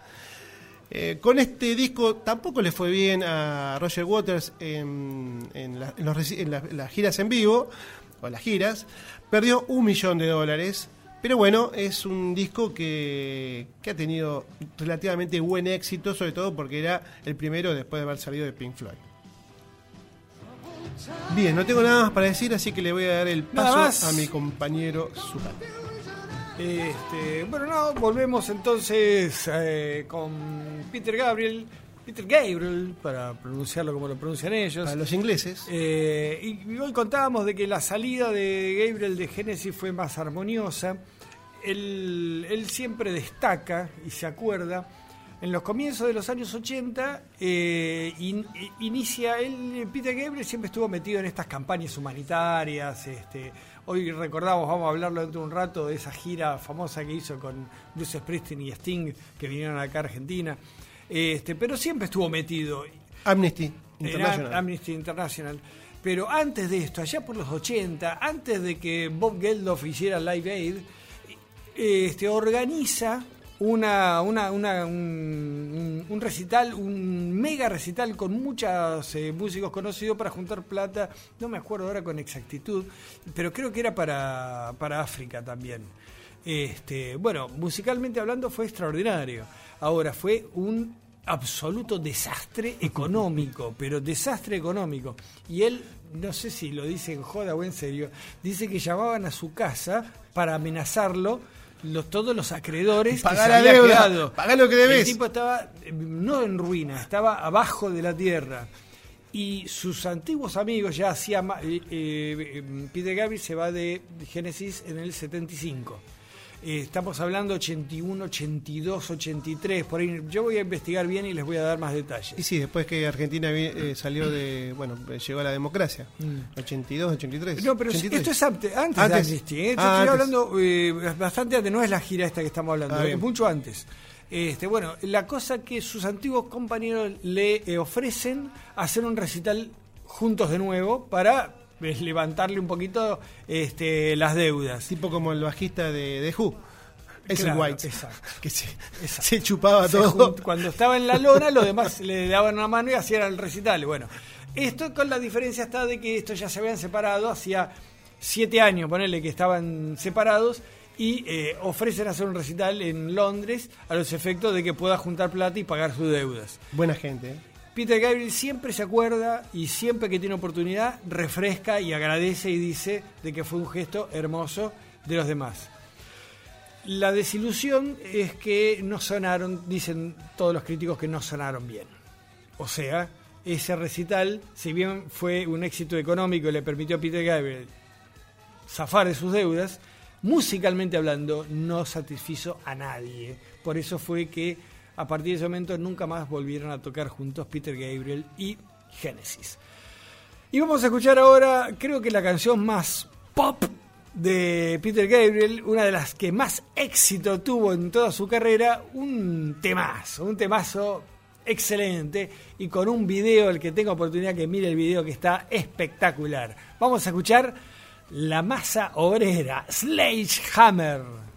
Eh, con este disco tampoco le fue bien a Roger Waters en, las giras en vivo, o las giras, perdió un millón de dólares, pero bueno, es un disco que ha tenido relativamente buen éxito, sobre todo porque era el primero después de haber salido de Pink Floyd. Bien, no tengo nada más para decir, así que le voy a dar el paso a mi compañero Zucca. Este, bueno, no, volvemos entonces eh, con Peter Gabriel, Peter Gabriel, para pronunciarlo como lo pronuncian ellos. Para los ingleses. Eh, y hoy contábamos de que la salida de Gabriel de Genesis fue más armoniosa. Él, él siempre destaca y se acuerda. En los comienzos de los años 80, eh, in- i- inicia, él, Peter Gabriel siempre estuvo metido en estas campañas humanitarias. Este, hoy recordamos, vamos a hablarlo dentro de un rato, de esa gira famosa que hizo con Bruce Springsteen y Sting, que vinieron acá a Argentina. Este, pero siempre estuvo metido. Amnesty International. Amnesty International. Pero antes de esto, allá por los 80, antes de que Bob Geldof hiciera Live Aid, este, organiza una, una- una- un, un recital, un mega recital con muchos eh, músicos conocidos para juntar plata, no me acuerdo ahora con exactitud, pero creo que era para, para África también. Este, bueno, musicalmente hablando fue extraordinario. Ahora fue un absoluto desastre económico, pero desastre económico. Y él, no sé si lo dice en joda o en serio, dice que llamaban a su casa para amenazarlo los, todos los acreedores Pagá que se la había deuda, quedado. pagá lo que debés. El tipo estaba eh, no en ruina, estaba abajo de la tierra. Y sus antiguos amigos ya hacía ma- eh, eh, Peter Gabriel se va de Genesis en el 75. Eh, estamos hablando 81, 82, 83, por ahí. Yo voy a investigar bien y les voy a dar más detalles. Y sí, después que Argentina eh, salió de, bueno, eh, llegó a la democracia, Mm. 82, 83. No, pero 83. esto es antes, antes, de. Amnesty. ¿eh? Yo Ah, estoy hablando bastante antes, no es la gira esta que estamos hablando, Ah, es mucho antes. Este, bueno, la cosa que sus antiguos compañeros le ofrecen hacer un recital juntos de nuevo para levantarle un poquito este, las deudas. Tipo como el bajista de, de Who, es Claro, White, exacto. que se, Exacto. se chupaba Se todo. junt- Cuando estaba en la lona, los demás le daban una mano y hacían el recital. Bueno, esto con la diferencia está de que estos ya se habían separado hacía siete años, ponerle que estaban separados y eh, ofrecen hacer un recital en Londres a los efectos de que pueda juntar plata y pagar sus deudas. Buena gente, ¿eh? Peter Gabriel siempre se acuerda y siempre que tiene oportunidad refresca y agradece y dice de que fue un gesto hermoso de los demás. La desilusión es que no sonaron, dicen todos los críticos que no sonaron bien. O sea, ese recital, si bien fue un éxito económico y le permitió a Peter Gabriel zafar de sus deudas, musicalmente hablando no satisfizo a nadie. Por eso fue que a partir de ese momento nunca más volvieron a tocar juntos Peter Gabriel y Genesis. Y vamos a escuchar ahora, creo que la canción más pop de Peter Gabriel, una de las que más éxito tuvo en toda su carrera, un temazo, un temazo excelente y con un video, el que tenga oportunidad que mire el video que está espectacular. Vamos a escuchar La masa obrera, Sledgehammer.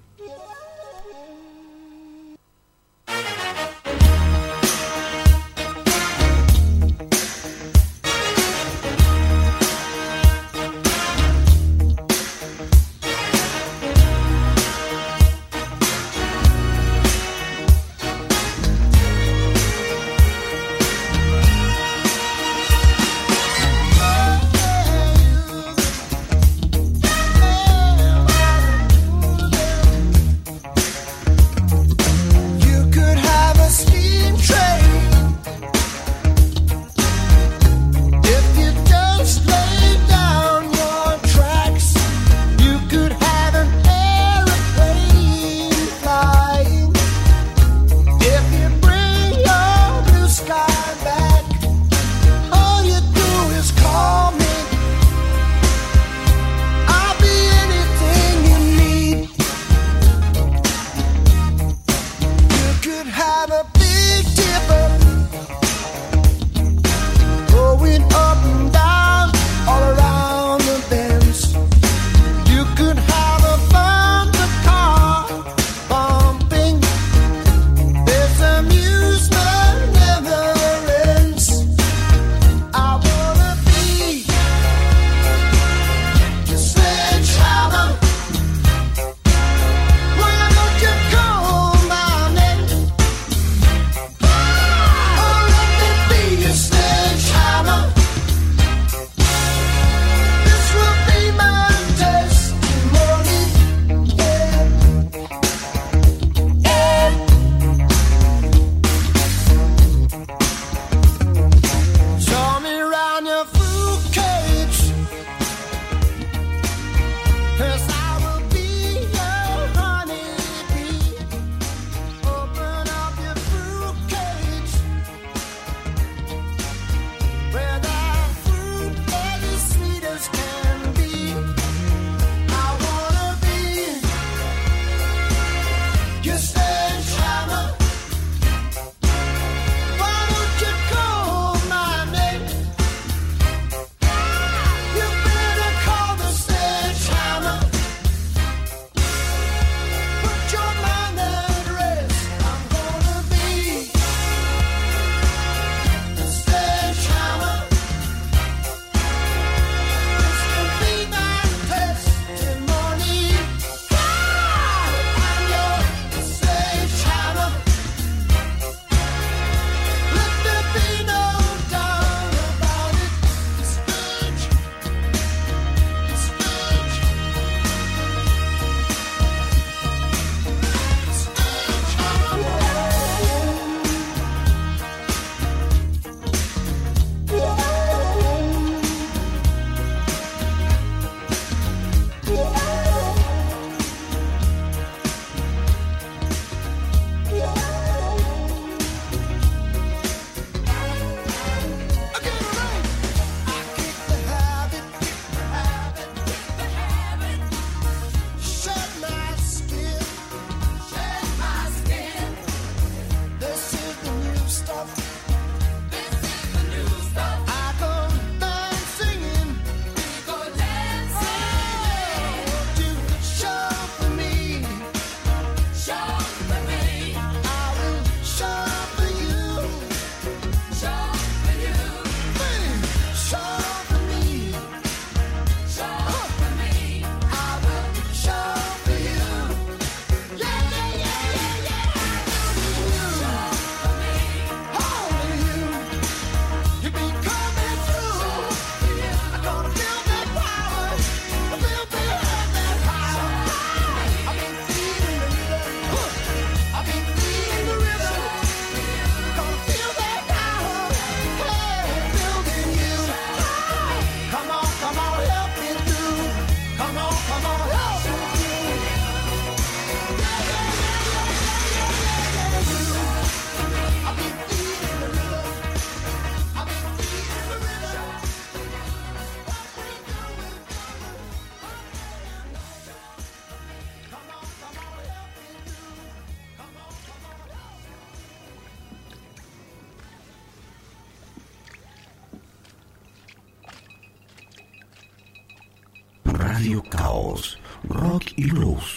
Radio Caos, Rock y Blues.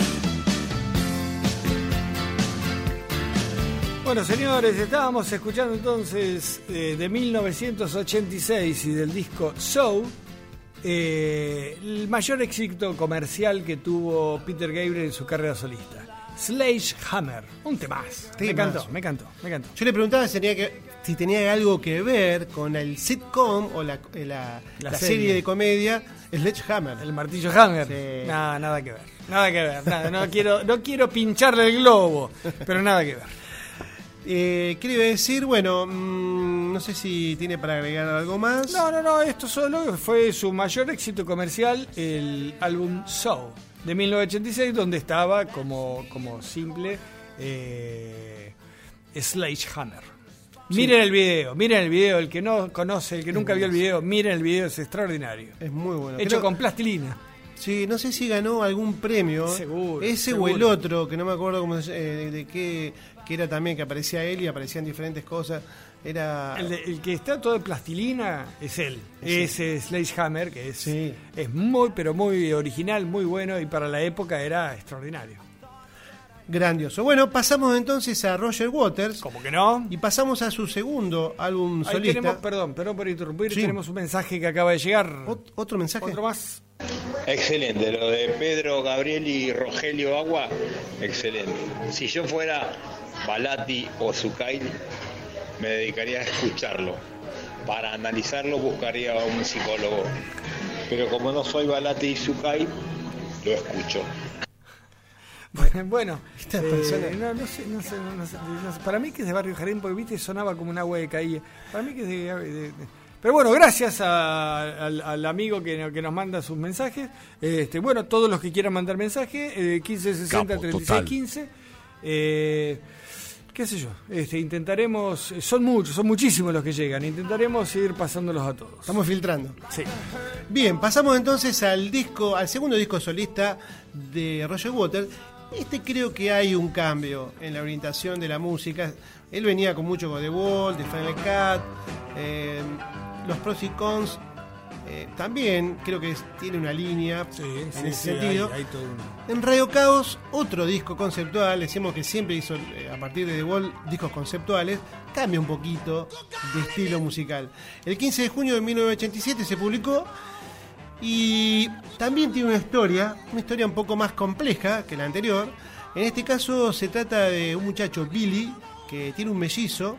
Bueno, señores, estábamos escuchando entonces eh, de 1986 y del disco Show, eh, el mayor éxito comercial que tuvo Peter Gabriel en su carrera solista. Sledgehammer, un temaz. Me Temazo. encantó, me encantó, me encantó. Yo le preguntaba si tenía, que, si tenía algo que ver con el sitcom o la, eh, la- La la serie. serie. de comedia Sledgehammer. El martillo Hammer. Sí. Nada, nada que ver. Nada que ver. Nada, no, quiero, no quiero pincharle el globo, pero nada que ver. Eh, ¿Qué le iba a decir? Bueno, mm, no sé si tiene para agregar algo más. No, no, no, esto solo fue su mayor éxito comercial, el álbum Show de 1986, donde estaba como, como simple eh, Sledgehammer. Miren el video, miren el video, el que no conoce, el que nunca vio el video, miren el video, es extraordinario. Es muy bueno. Hecho Creo- con plastilina. Sí, no sé si ganó algún premio. Seguro, Ese seguro. o el otro, que no me acuerdo cómo se- eh, de, de qué, que era también, que aparecía él y aparecían diferentes cosas. Era. El, de- el que está todo de plastilina es él. Sí. Ese Sledgehammer, que es, Sí. es muy, pero muy original, muy bueno y para la época era extraordinario. Grandioso. Bueno, pasamos entonces a Roger Waters. Como que no? Y pasamos a su segundo álbum Ahí solista. tenemos, perdón, perdón por interrumpir, Sí. tenemos un mensaje que acaba de llegar. Ot- ¿Otro mensaje? Otro más. Excelente, lo de Pedro, Gabriel y Rogelio Agua, excelente. Si yo fuera Balati o Zucay, me dedicaría a escucharlo. Para analizarlo buscaría a un psicólogo. Pero como no soy Balati y Zucay, lo escucho. Bueno, Esta eh, persona- no, no sé, no sé, no sé, no sé. para mí que es de Barrio Jardín, porque viste, sonaba como un agua que caía. Para mí que es de... de- de- pero bueno, gracias a- al, al amigo que, que nos manda sus mensajes. Este, bueno, todos los que quieran mandar mensajes, eh, 1560 Capo, 36 total. 15. Eh, qué sé yo, este, intentaremos, son muchos, son muchísimos los que llegan, intentaremos ir pasándolos a todos. Estamos filtrando. Sí. Bien, pasamos entonces al disco, al segundo disco solista de Roger Waters. Este creo que hay un cambio en la orientación de la música. Él venía con mucho con The Wall, The Final Cut, eh, los pros y cons. eh, también creo que es- tiene una línea Sí, en sí, ese sí, sentido. hay- hay todo un- En Radio Caos, otro disco conceptual, decimos que siempre hizo eh, a partir de The Wall discos conceptuales, cambia un poquito de estilo musical. El 15 de junio de 1987 se publicó y también tiene una historia, una historia un poco más compleja que la anterior. En este caso se trata de un muchacho, Billy, que tiene un mellizo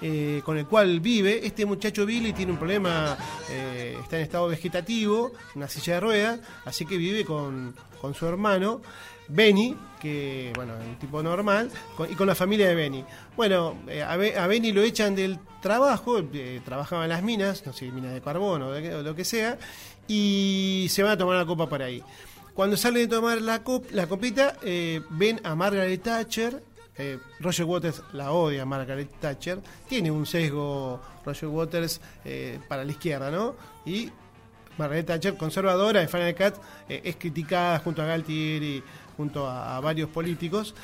eh, con el cual vive. Este muchacho Billy tiene un problema, eh, está en estado vegetativo, una silla de ruedas, así que vive con, con su hermano. Benny, que bueno, un tipo normal, y con la familia de Benny. Bueno, eh, a, Be- a Benny lo echan del trabajo, eh, trabajaba en las minas, no sé, minas de carbón o, lo que sea, y se van a tomar la copa por ahí. Cuando salen de tomar la, cop- la copita, eh, ven a Margaret Thatcher. eh, Roger Waters la odia, Margaret Thatcher. Tiene un sesgo Roger Waters para la izquierda, ¿no? Y Margaret Thatcher, conservadora de Final Cut, eh, es criticada junto a Galtieri, junto a, a varios políticos.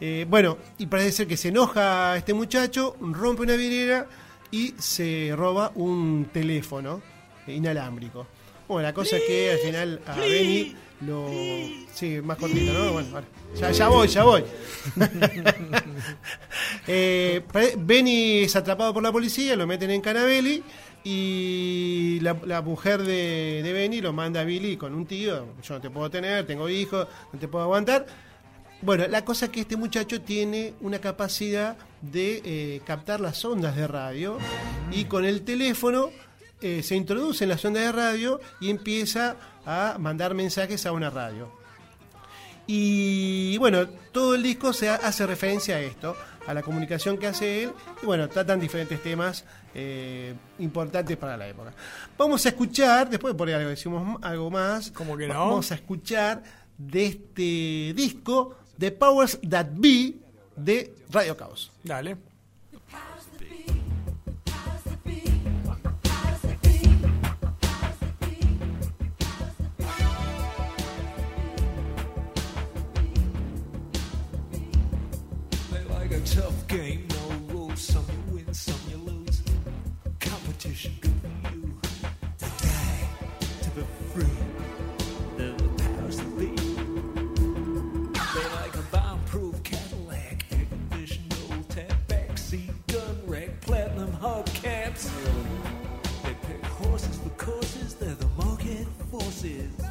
Eh, bueno, y parece ser que se enoja este muchacho, rompe una vidriera y se roba un teléfono inalámbrico. Bueno, la cosa es que al final a Benny lo. Sí, más cortito, ¿no? Bueno, vale. Ya, ya voy, ya voy. Eh, Benny es atrapado por la policía, lo meten en Canabelli y la, mujer de, de Benny lo manda a Billy con un tío. Yo no te puedo tener, tengo hijos, no te puedo aguantar. Bueno, la cosa es que este muchacho tiene una capacidad de eh, captar las ondas de radio y con el teléfono eh, se introduce en las ondas de radio y empieza a mandar mensajes a una radio. Y bueno, todo el disco se ha- hace referencia a esto, a la comunicación que hace él, y bueno, tratan diferentes temas eh, importantes para la época. Vamos a escuchar, después por ahí algo, decimos algo más, ¿Cómo que no? vamos a escuchar de este disco, The Powers That Be, de Radio Caos. Dale. tough game, no rules. Some you win, some you lose. Competition good for you. To die, to be free. They're the powers to be. They like a bomb-proof Cadillac, air conditioned old tap, backseat gun rack, platinum hubcaps. They pick horses for courses. They're the market forces.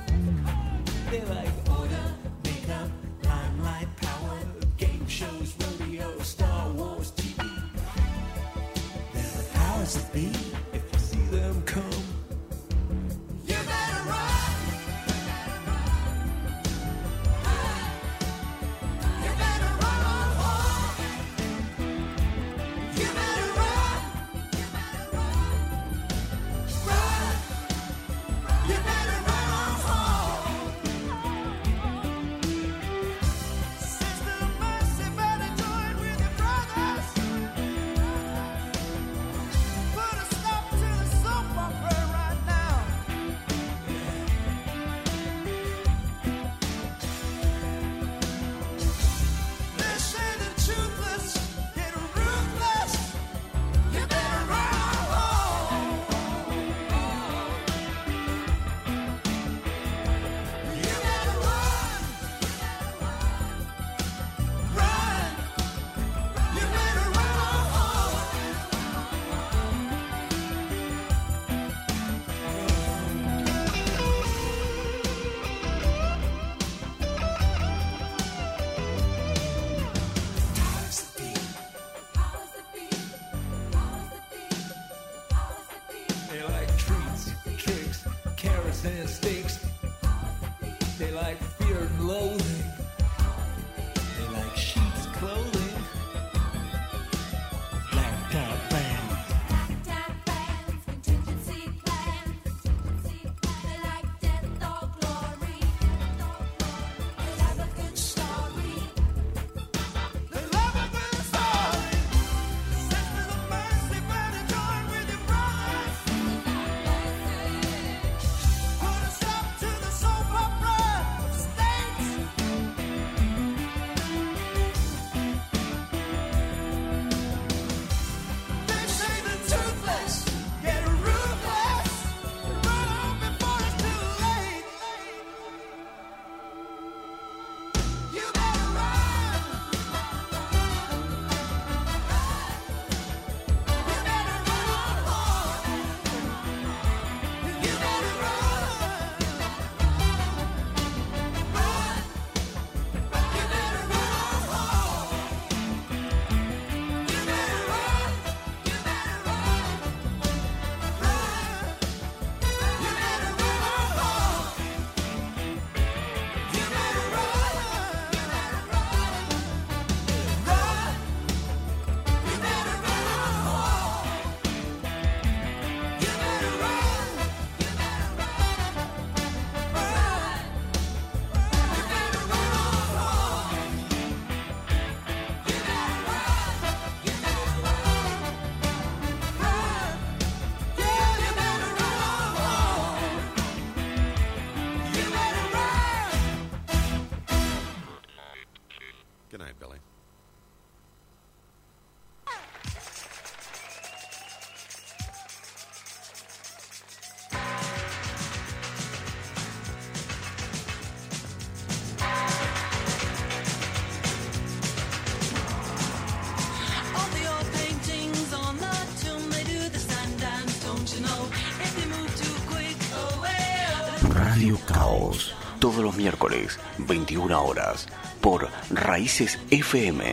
Miércoles, 21 horas. Por Raíces FM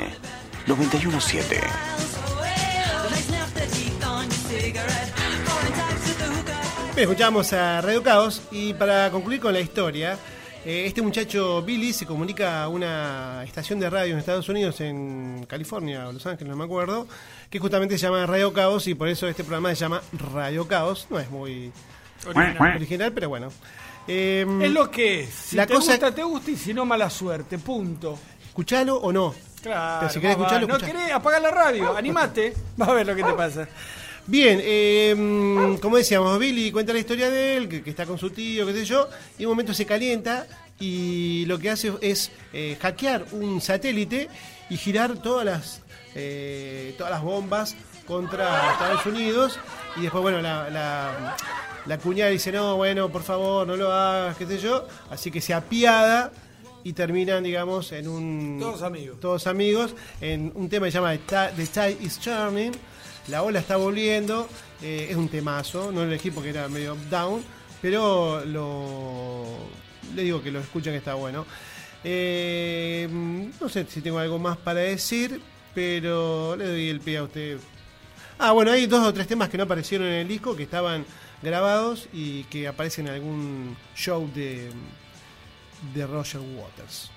917. they snap their teeth on your cigarette. Foreign types with the hookah. Bien, escuchamos a Radio Caos y para concluir con la historia, eh, este muchacho Billy se comunica a una estación de radio en Estados Unidos, en California o Los Ángeles, no me acuerdo, que justamente se llama Radio Caos y por eso este programa se llama Radio Caos. No es muy Original. original, pero bueno. Eh, Es lo que es. Si La te cosa- gusta, te gusta y si no, mala suerte. Punto. ¿Escuchalo o no? Claro. Pero si querés escucharlo. No querés, apagar la radio. Animate. Vas a ver lo que te pasa. Bien, eh, mm, como decíamos, Billy cuenta la historia de él, que, que está con su tío, qué sé yo, y en un momento se calienta y lo que hace es eh, hackear un satélite y girar todas las, eh, todas las bombas contra Estados Unidos y después, bueno, la, la, la cuñada dice, no, bueno, por favor, no lo hagas, qué sé yo, así que se apiada y terminan, digamos, en un... Todos amigos. Todos amigos, en un tema que se llama The Ti- The Tide is Turning, la ola está volviendo, eh, es un temazo, no lo elegí porque era medio down, pero lo le digo que lo escuchen que está bueno. Eh, no sé si tengo algo más para decir, pero le doy el pie a usted Ah, bueno, hay dos o tres temas que no aparecieron en el disco, que estaban grabados y que aparecen en algún show de, de Roger Waters.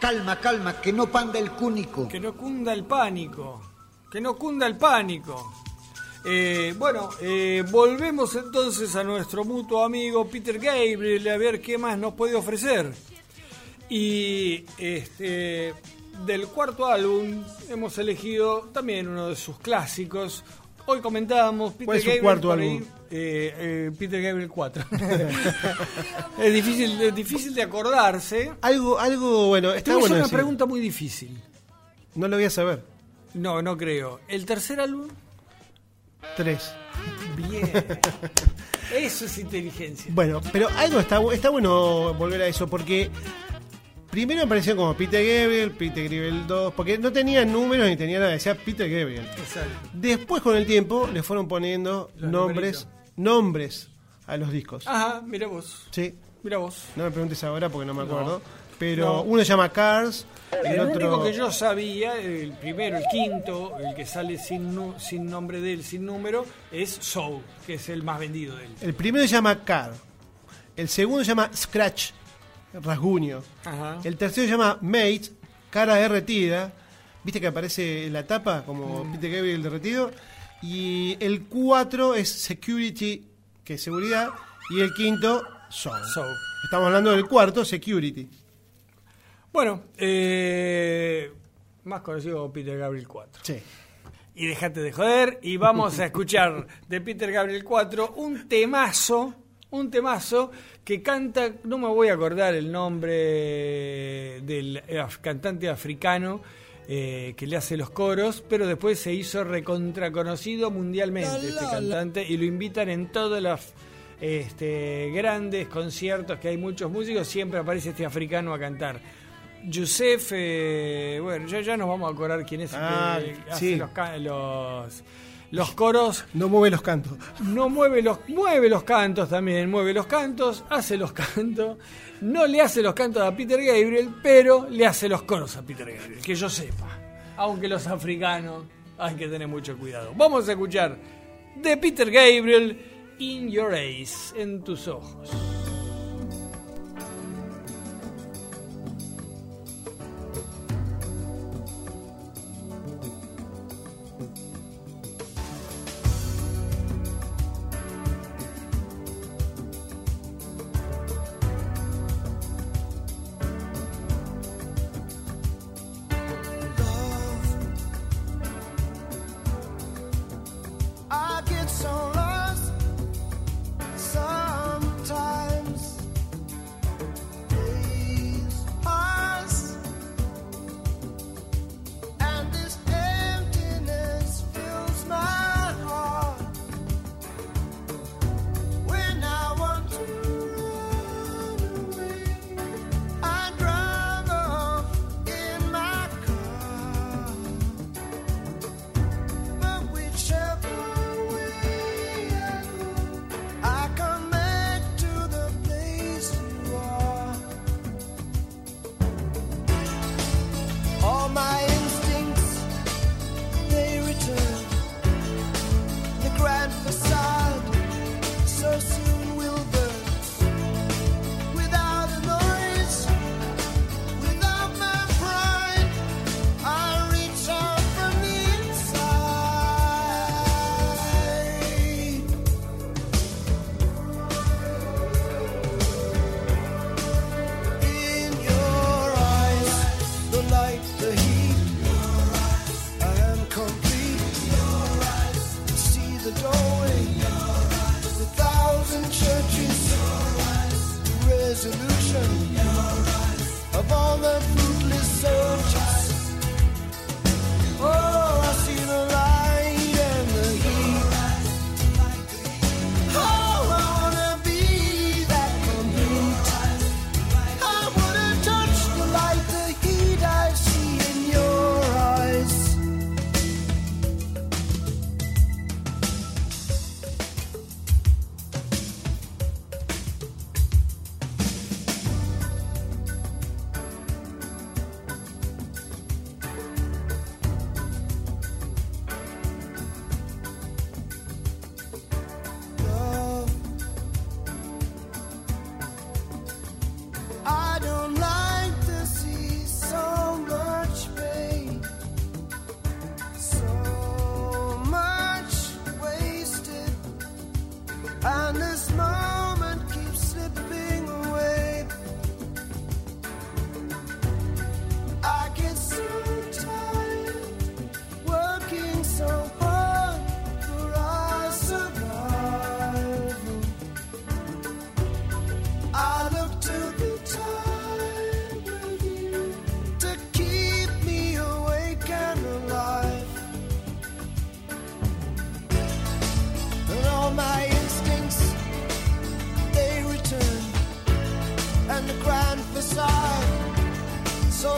Calma, calma, que no panda el cúnico. Que no cunda el pánico. Que no cunda el pánico. Eh, bueno, eh, volvemos entonces a nuestro mutuo amigo Peter Gabriel a ver qué más nos puede ofrecer. Y este, del cuarto álbum hemos elegido también uno de sus clásicos. Hoy comentábamos Peter ¿Cuál es su Gabriel cuarto álbum? eh, eh, Peter Gabriel 4. es, difícil, es difícil de acordarse. Algo, algo, bueno, está bueno una decir. pregunta muy difícil. No lo voy a saber. No, no creo. ¿El tercer álbum? Tres. Bien. Eso es inteligencia. Bueno, pero algo está, está bueno volver a eso, porque primero apareció como Peter Gabriel, Peter Gabriel 2, porque no tenía números ni tenía nada, decía Peter Gabriel. Exacto. Después con el tiempo le fueron poniendo Los nombres, nombres a los discos. Ajá, mira vos. Sí. Mira vos. No me preguntes ahora porque no me No. acuerdo. Pero No. uno se llama Cars, el, El otro. único que yo sabía, el primero, el quinto, el que sale sin, sin nombre de él, sin número, es Soul, que es el más vendido de él. El primero se llama Car. El segundo se llama Scratch, rasguño. Ajá. El tercero se llama Mate, cara derretida. ¿Viste que aparece en la tapa como Mm. Peter Gabriel derretido? Y el cuatro es Security, que es seguridad. Y el quinto, Soul. Soul. Estamos hablando del cuarto, Security. Bueno, eh, más conocido como Peter Gabriel 4. Sí. Y déjate de joder y vamos a escuchar de Peter Gabriel 4 un temazo, un temazo que canta, no me voy a acordar el nombre del af- cantante africano eh, que le hace los coros, pero después se hizo recontraconocido mundialmente este cantante y lo invitan en todos los este, grandes conciertos que hay muchos músicos, siempre aparece este africano a cantar. Yusef, eh, bueno, ya, ya nos vamos a acordar quién es el Ah, que hace los, los, los coros. No mueve los cantos. No mueve los, mueve los cantos también, mueve los cantos, hace los cantos. No le hace los cantos a Peter Gabriel, pero le hace los coros a Peter Gabriel, que yo sepa. Aunque los africanos hay que tener mucho cuidado. Vamos a escuchar de Peter Gabriel, In Your Eyes, en tus ojos.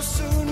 so soon.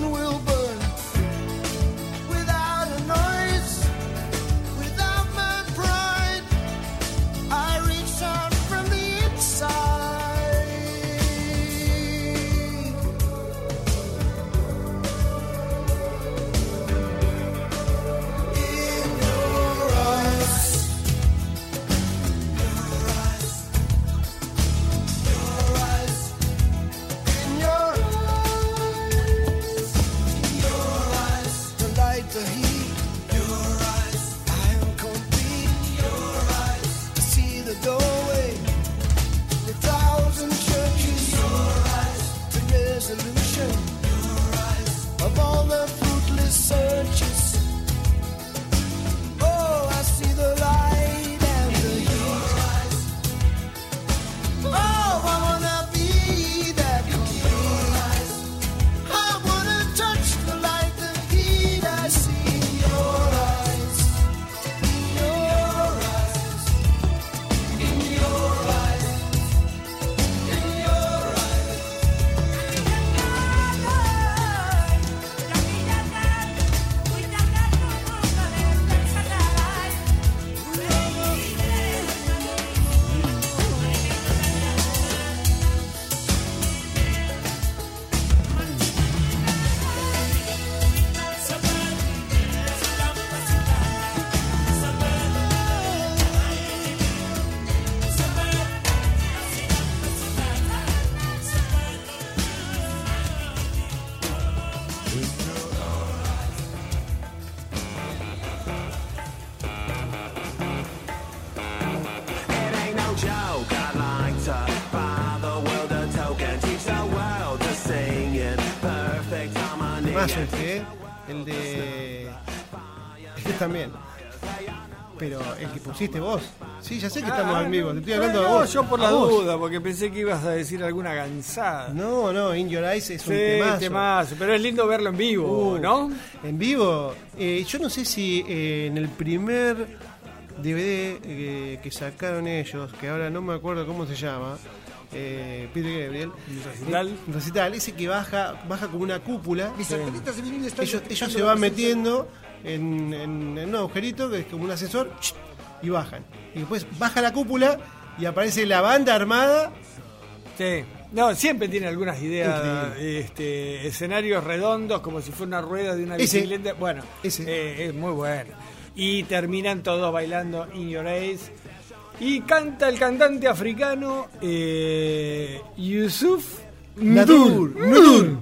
Pusiste vos. Sí, ya sé que estamos Ah, en vivo. Te estoy hablando no, a vos. yo por la vos. duda, porque pensé que ibas a decir alguna gansada. No, no, In Your Eyes es un Sí, temazo. temazo, pero es lindo verlo en vivo, Uh, ¿no? En vivo. eh, yo no sé si eh, en el primer DVD eh, que sacaron ellos, que ahora no me acuerdo cómo se llama, eh, Peter Gabriel. recital? eh, recital, ese que baja, baja como una cúpula. Mis están Ellos, ellos se van metiendo en, en- en un agujerito que es como un ascensor y bajan. Y después baja la cúpula y aparece la banda armada. Sí. No, siempre tiene algunas ideas, este, escenarios redondos, como si fuera una rueda de una Ese. bicicleta. Bueno, eh, es muy bueno. Y terminan todos bailando In Your Eyes. Y canta el cantante africano eh, Yusuf Ndur. Ndur.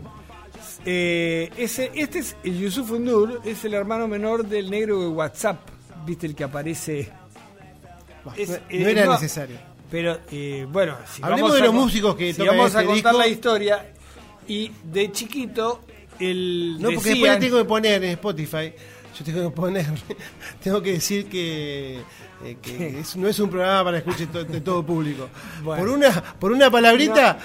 Eh, ese, este es el Yusuf Ndur, es el hermano menor del negro de WhatsApp. ¿Viste el que aparece? Es- no- eh, no era necesario. Pero eh, bueno, si Hablemos vamos de a los músicos que si vamos a este contar disco. la historia y de chiquito el No, porque después le tengo que poner en Spotify. Yo tengo que poner. tengo que decir que. eh, que es- no es un programa para escuchar to- de todo público. Bueno. Por una por una palabrita.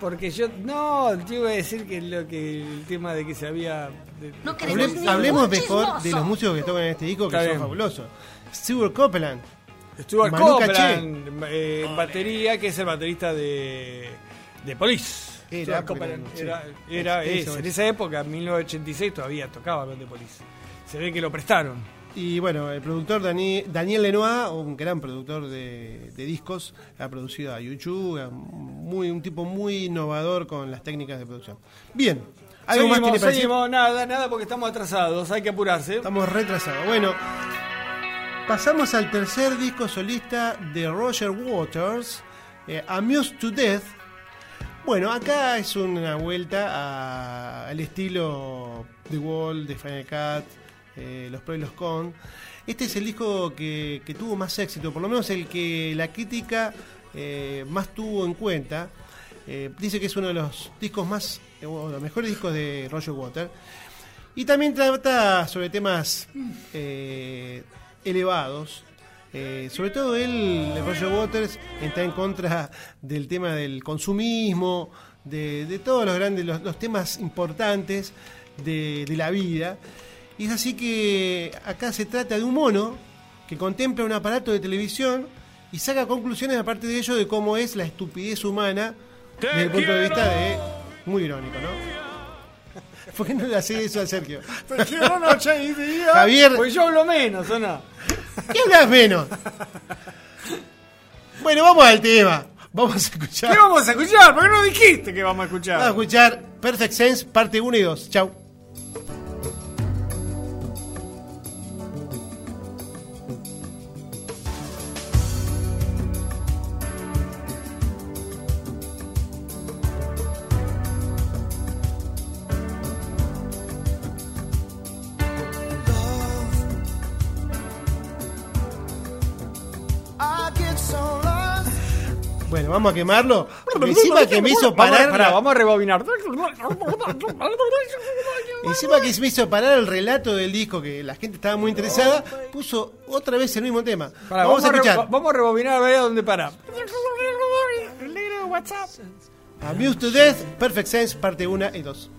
porque yo no, yo iba a decir que lo que el tema de que se había de- hable- hablemos mejor de los músicos que tocan en este disco, que Está son bien. fabulosos. Stuart Copeland. Stuart Manu Copeland eh, en batería, que es el baterista de, de Police. Era, Copeland era, era- es, en es. esa época, en 1986, todavía tocaba con The Police. Se ve que lo prestaron. Y bueno, el productor Dani- Daniel Lenoir, un gran productor de, de discos, ha producido a YouTube, muy, un tipo muy innovador con las técnicas de producción. Bien, ¿algo más seguimos, decir? seguimos, nada, nada, porque estamos atrasados, hay que apurarse. Estamos retrasados. Bueno, pasamos al tercer disco solista de Roger Waters, eh, Amused to Death. Bueno, acá es una vuelta al estilo The Wall, de Final Cut, eh, Los Pro y los Con. Este es el disco que, tuvo más éxito, por lo menos el que la crítica eh, más tuvo en cuenta. Dice que es uno de los discos más, los mejores discos de Roger Waters. Y también trata sobre temas elevados. Eh, sobre todo él, Roger Waters, está en contra del tema del consumismo, de, de todos los grandes, los, los temas importantes de, de la vida. Y es así que acá se trata de un mono que contempla un aparato de televisión y saca conclusiones aparte de ello de cómo es la estupidez humana desde el punto de vista de... Muy irónico, ¿no? ¿Por qué no le haces eso a Sergio? Prefiero noche y día. Javier- Pues yo hablo menos, ¿o no? ¿Qué hablas menos? Bueno, vamos al tema. Vamos a escuchar. ¿Qué vamos a escuchar? ¿Por qué no dijiste que vamos a escuchar? Vamos a escuchar Perfect Sense, parte 1 y 2. Chau. Bueno, vamos a quemarlo. Encima que me hizo Vamos a- parar. pará, vamos a rebobinar. Encima que me hizo parar el relato del disco, que la gente estaba muy interesada, puso otra vez el mismo tema. Pará, vamos, a re- escuchar. vamos a rebobinar a ver a dónde para. WhatsApp. Abuse to Death, Perfect Sense, parte 1 y 2.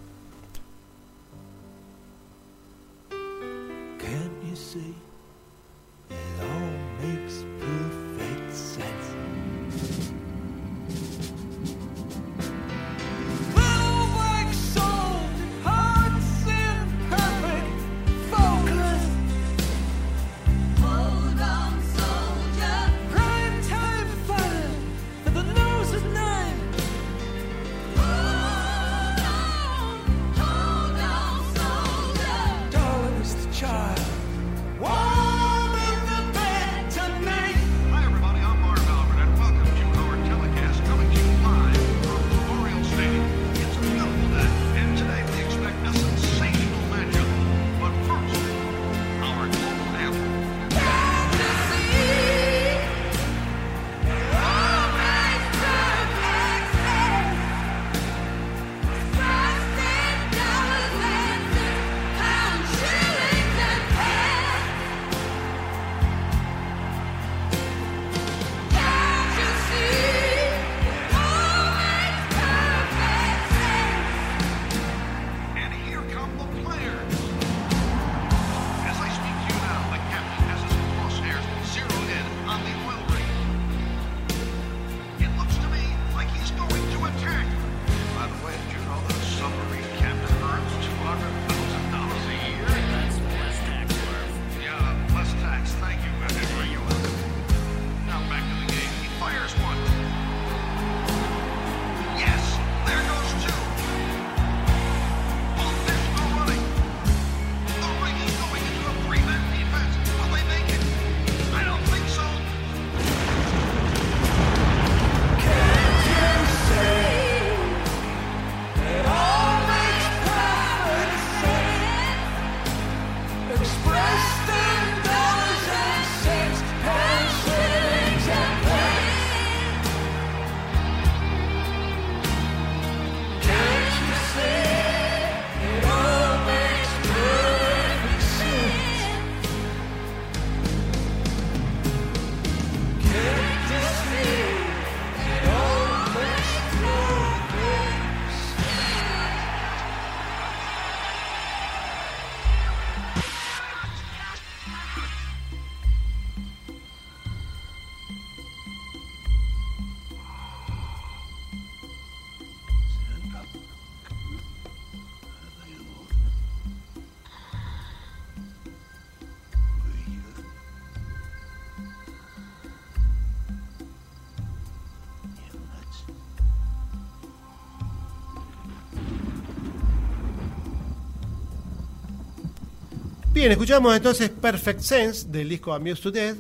Bien, escuchamos entonces Perfect Sense del disco Amuse to Death.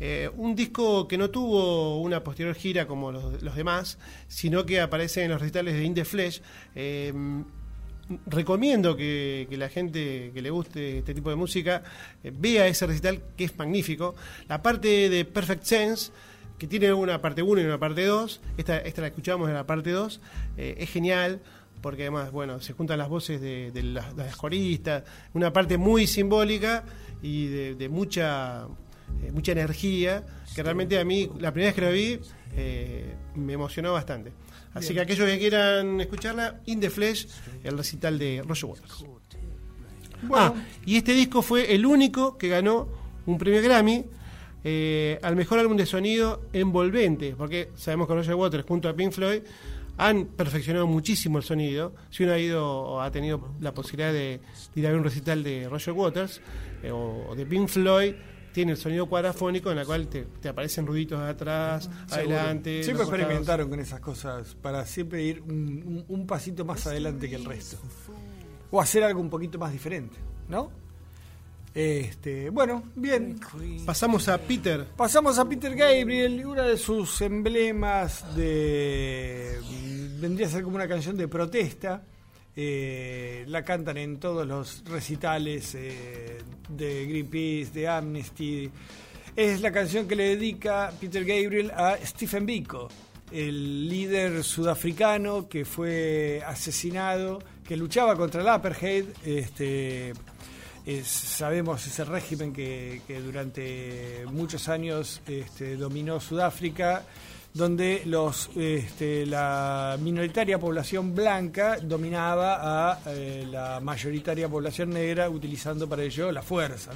eh, un disco que no tuvo una posterior gira como los, demás, sino que aparece en los recitales de In Flesh. Eh, recomiendo que, la gente que le guste este tipo de música eh, vea ese recital que es magnífico. La parte de Perfect Sense, que tiene una parte 1 y una parte 2, esta, esta la escuchamos en la parte 2, eh, es genial porque además, bueno, se juntan las voces de, de las, de las coristas, una parte muy simbólica y de, de mucha eh, mucha energía, que realmente a mí, la primera vez que lo vi, eh, me emocionó bastante. Así que aquellos que quieran escucharla, In the Flesh, el recital de Roger Waters. Ah, y este disco fue el único que ganó un premio Grammy eh, al mejor álbum de sonido envolvente, porque sabemos que Roger Waters junto a Pink Floyd han perfeccionado muchísimo el sonido. Si uno ha ido o ha tenido la posibilidad de, de ir a ver un recital de Roger Waters eh, o, o de Pink Floyd, tiene el sonido cuadrafónico en el cual te, te aparecen ruiditos de atrás, adelante. Siempre experimentaron con esas cosas para siempre ir un, un- un pasito más adelante que el resto. O hacer algo un poquito más diferente, ¿no? Este, bueno, bien. Pasamos a Peter. Pasamos a Peter Gabriel, una de sus emblemas de vendría a ser como una canción de protesta. Eh, la cantan en todos los recitales eh, de Greenpeace, de Amnesty. Es la canción que le dedica Peter Gabriel a Stephen Biko, el líder sudafricano que fue asesinado, que luchaba contra el apartheid. Este, sabemos ese régimen que, durante muchos años este, dominó Sudáfrica, donde los, este, la minoritaria población blanca dominaba a eh, la mayoritaria población negra, utilizando para ello la fuerza.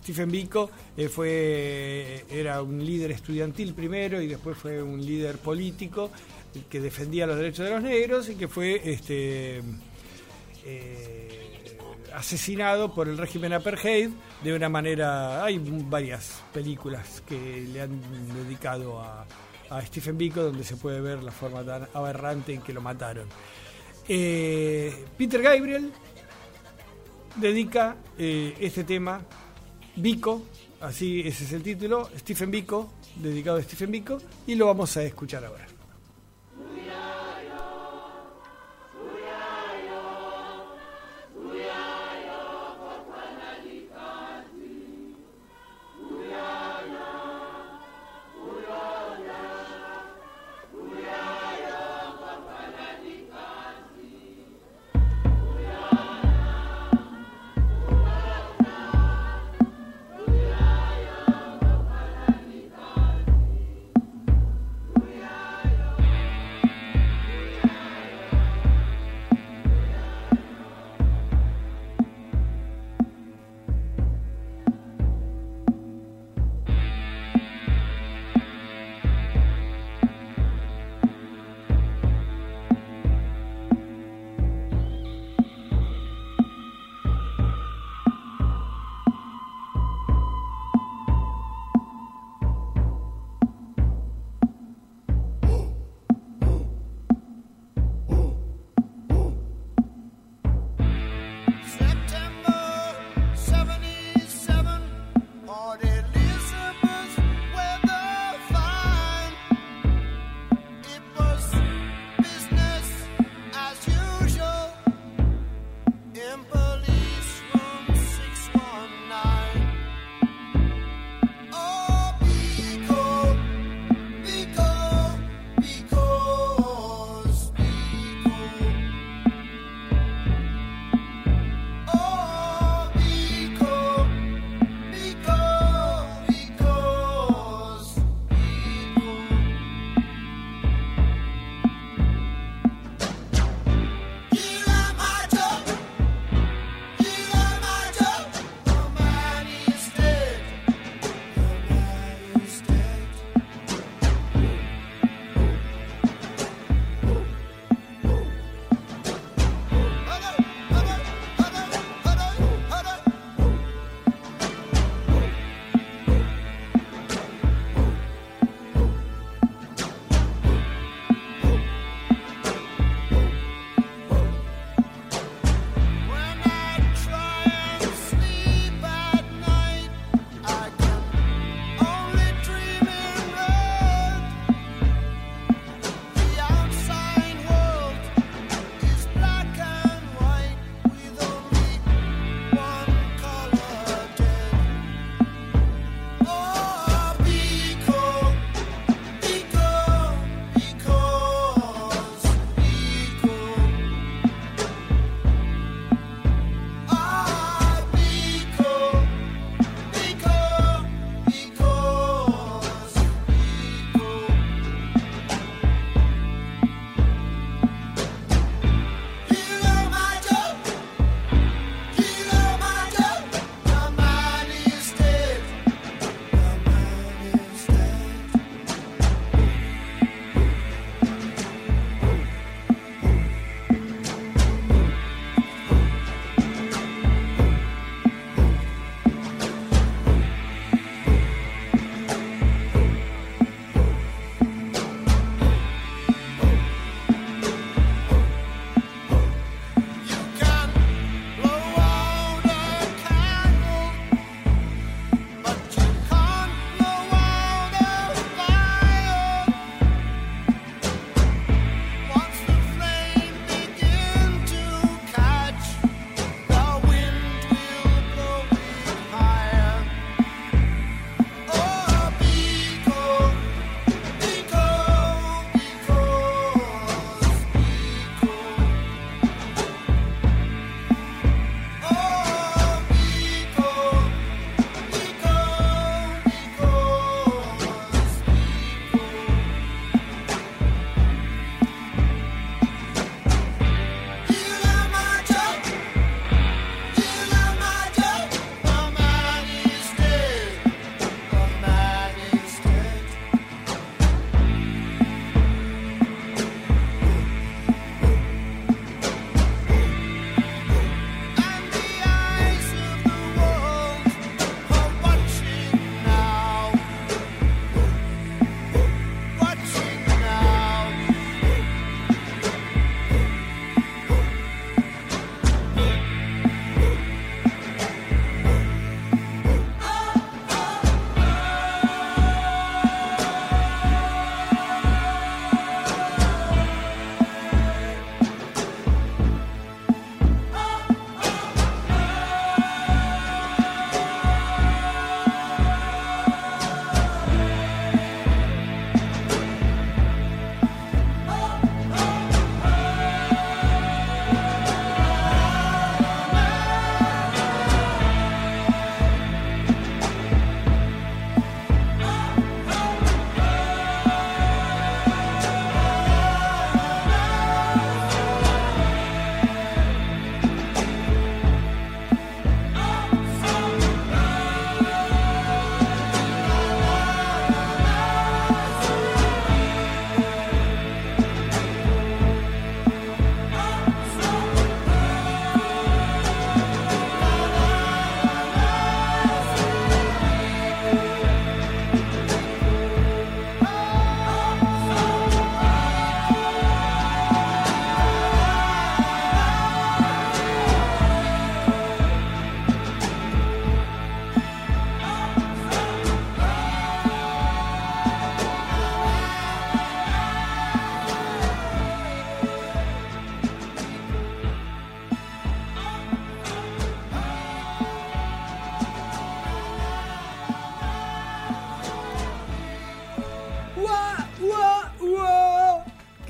Stephen Biko eh, fue, era un líder estudiantil primero y después fue un líder político que defendía los derechos de los negros y que fue este, eh, asesinado por el régimen apartheid de una manera. Hay varias películas que le han dedicado a, a Stephen Biko donde se puede ver la forma tan aberrante en que lo mataron. Eh, Peter Gabriel dedica eh, este tema, Biko, así ese es el título, Stephen Biko, dedicado a Stephen Biko, y lo vamos a escuchar ahora.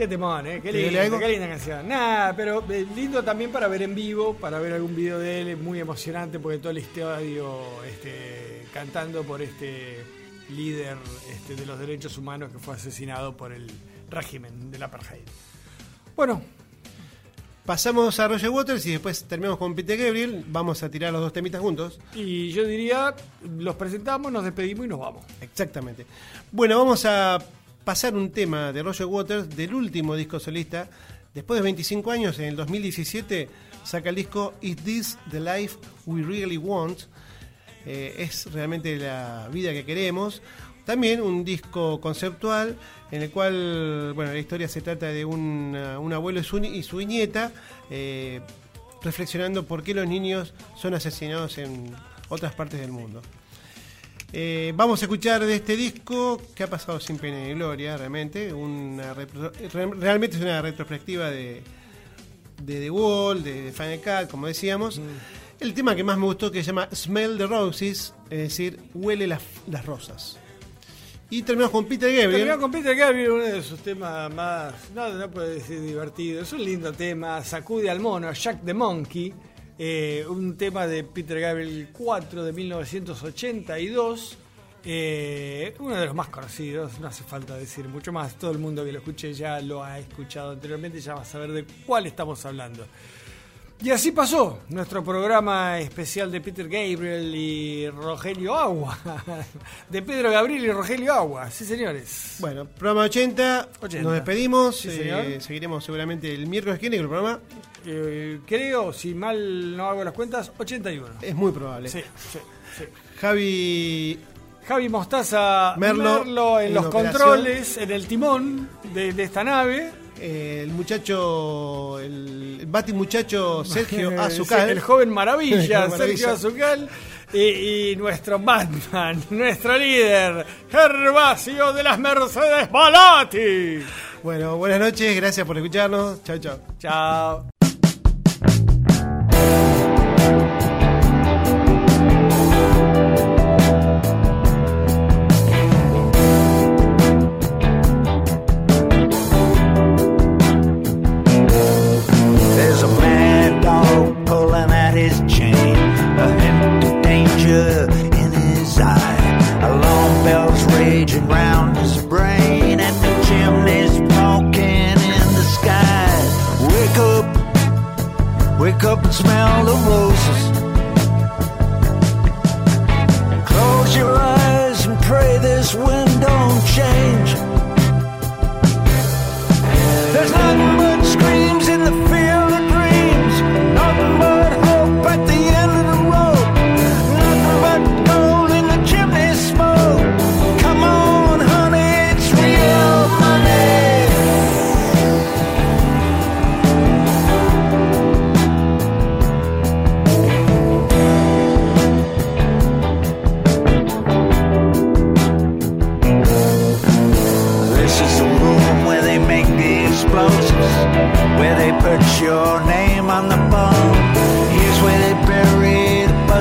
Qué temón, ¿eh? Qué ¿Te duele linda, algo? qué linda canción. Nada, pero eh, lindo también para ver en vivo, para ver algún video de él, es muy emocionante porque todo el estadio este, cantando por este líder este, de los derechos humanos que fue asesinado por el régimen del apartheid. Bueno, Pasamos a Roger Waters y después terminamos con Peter Gabriel. Vamos a tirar los dos temitas juntos. y yo diría, los presentamos, nos despedimos y nos vamos. Exactamente. Bueno, vamos a pasar un tema de Roger Waters del último disco solista. Después de 25 años, en el 2017, saca el disco Is This the Life We Really Want? Eh, es realmente la vida que queremos. También un disco conceptual en el cual, bueno, la historia se trata de un, uh, abuelo y su, ni- y su nieta eh, reflexionando por qué los niños son asesinados en otras partes del mundo. Eh, vamos a escuchar de este disco que ha pasado sin pena ni gloria, realmente. Una repro- re- realmente es una retrospectiva de, de The Wall, de Final Cut, como decíamos. El tema que más me gustó que se llama Smell the Roses, es decir, huele las, las rosas. Y terminamos con Peter Gabriel. Terminamos con Peter Gabriel, uno de sus temas más, no, no puedo decir divertido, es un lindo tema, Sacude al mono, Jack the Monkey, eh, un tema de Peter Gabriel 4 de 1982, eh, uno de los más conocidos, no hace falta decir mucho más, todo el mundo que lo escuche ya lo ha escuchado anteriormente, ya va a saber de cuál estamos hablando. Y así pasó nuestro programa especial de Peter Gabriel y Rogelio Agua. De Pedro Gabriel y Rogelio Agua, sí señores. Bueno, programa 80, 80. nos despedimos. Sí, eh, seguiremos seguramente el miércoles que viene con el programa. Eh, creo, si mal no hago las cuentas, 81. Es muy probable. Sí, sí, sí. Javi Javi Mostaza Merlo Merlo, en en los operación. controles, en el timón de, de esta nave. Eh, el muchacho, el, el bati muchacho Sergio Sí, Azucal. El joven maravilla, El joven Sergio maravilla. Azucal. Y, y nuestro Batman, nuestro líder, Gervasio de las Mercedes Balati. Bueno, buenas noches, gracias por escucharnos. Chao, chao. Chao.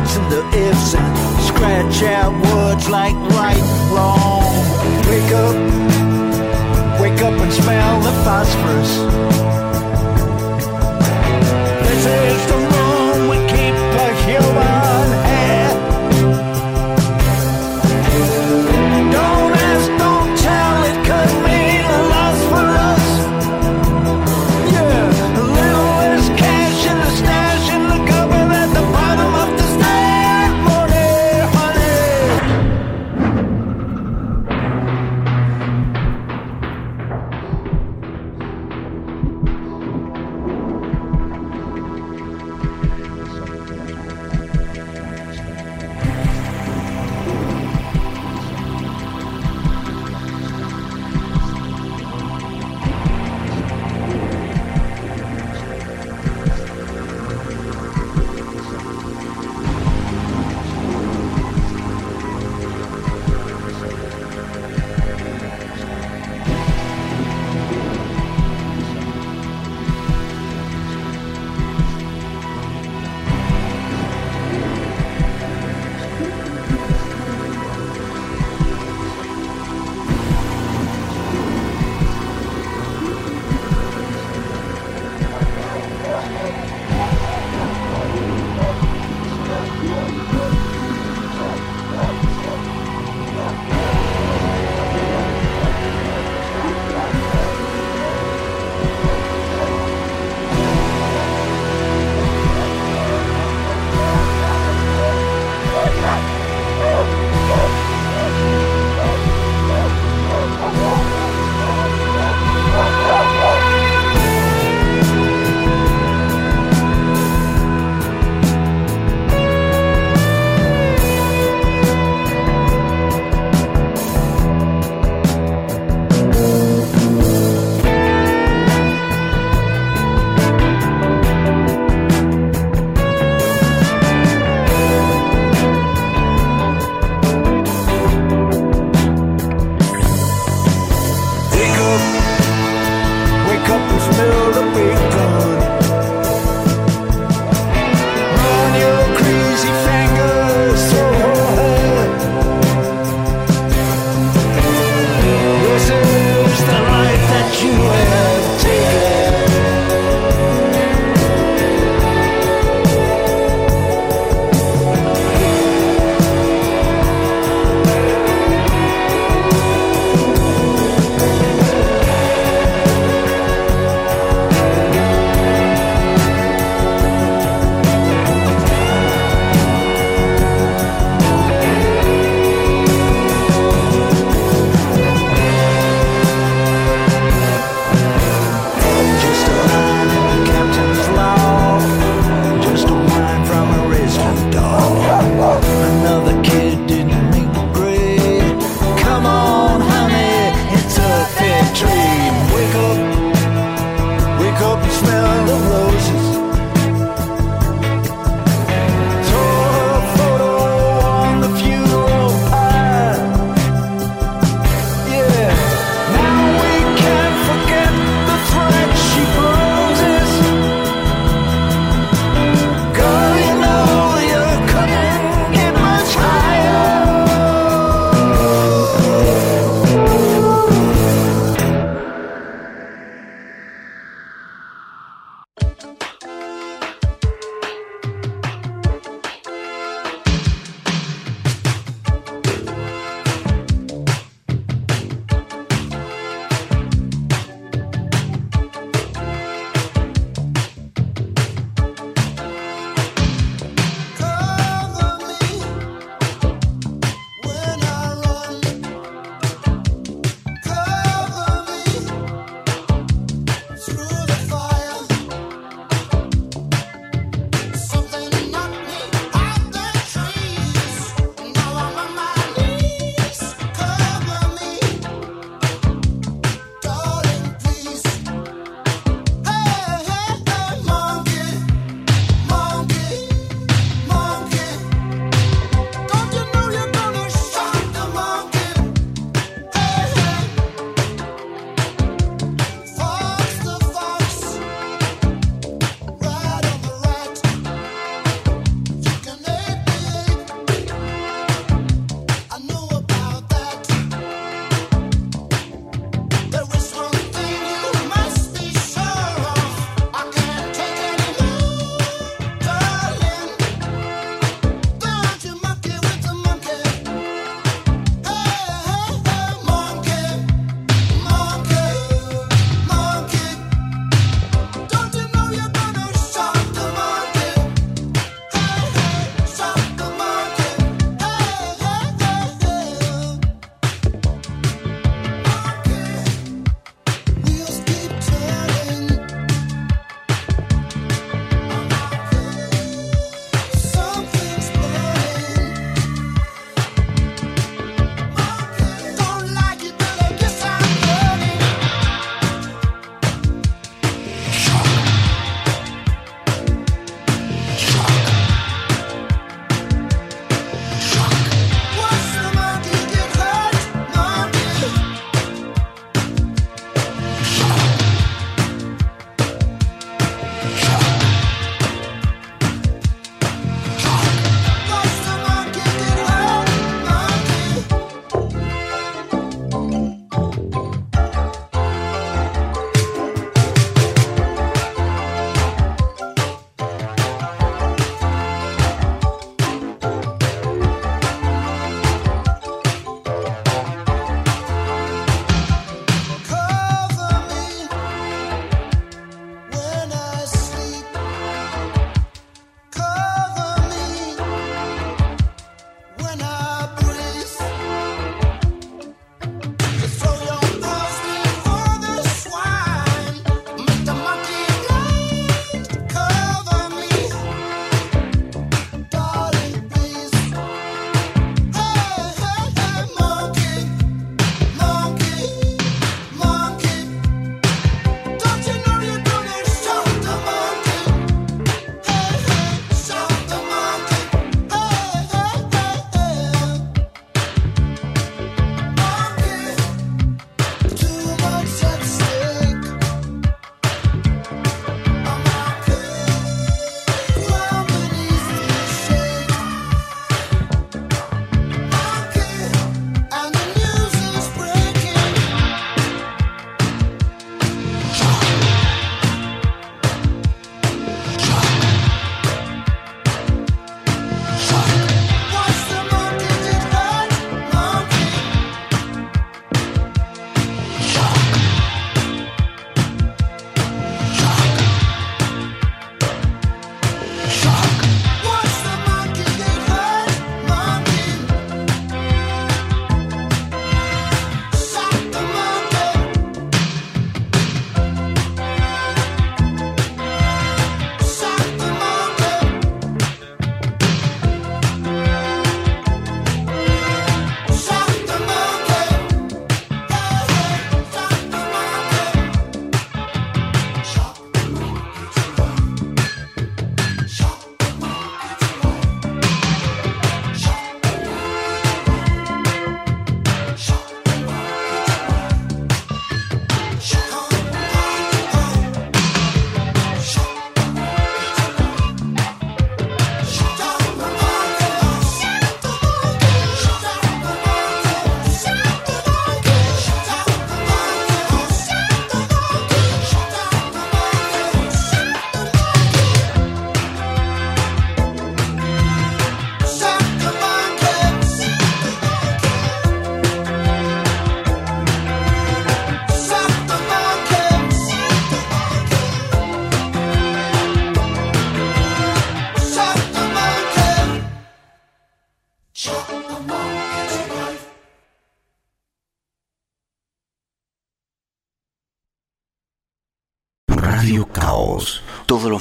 Buts and the ifs and scratch out words like right and wrong. Wake up, wake up and smell the phosphorus. This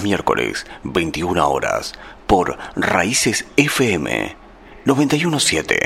miércoles, 21 horas, por Raíces FM 917.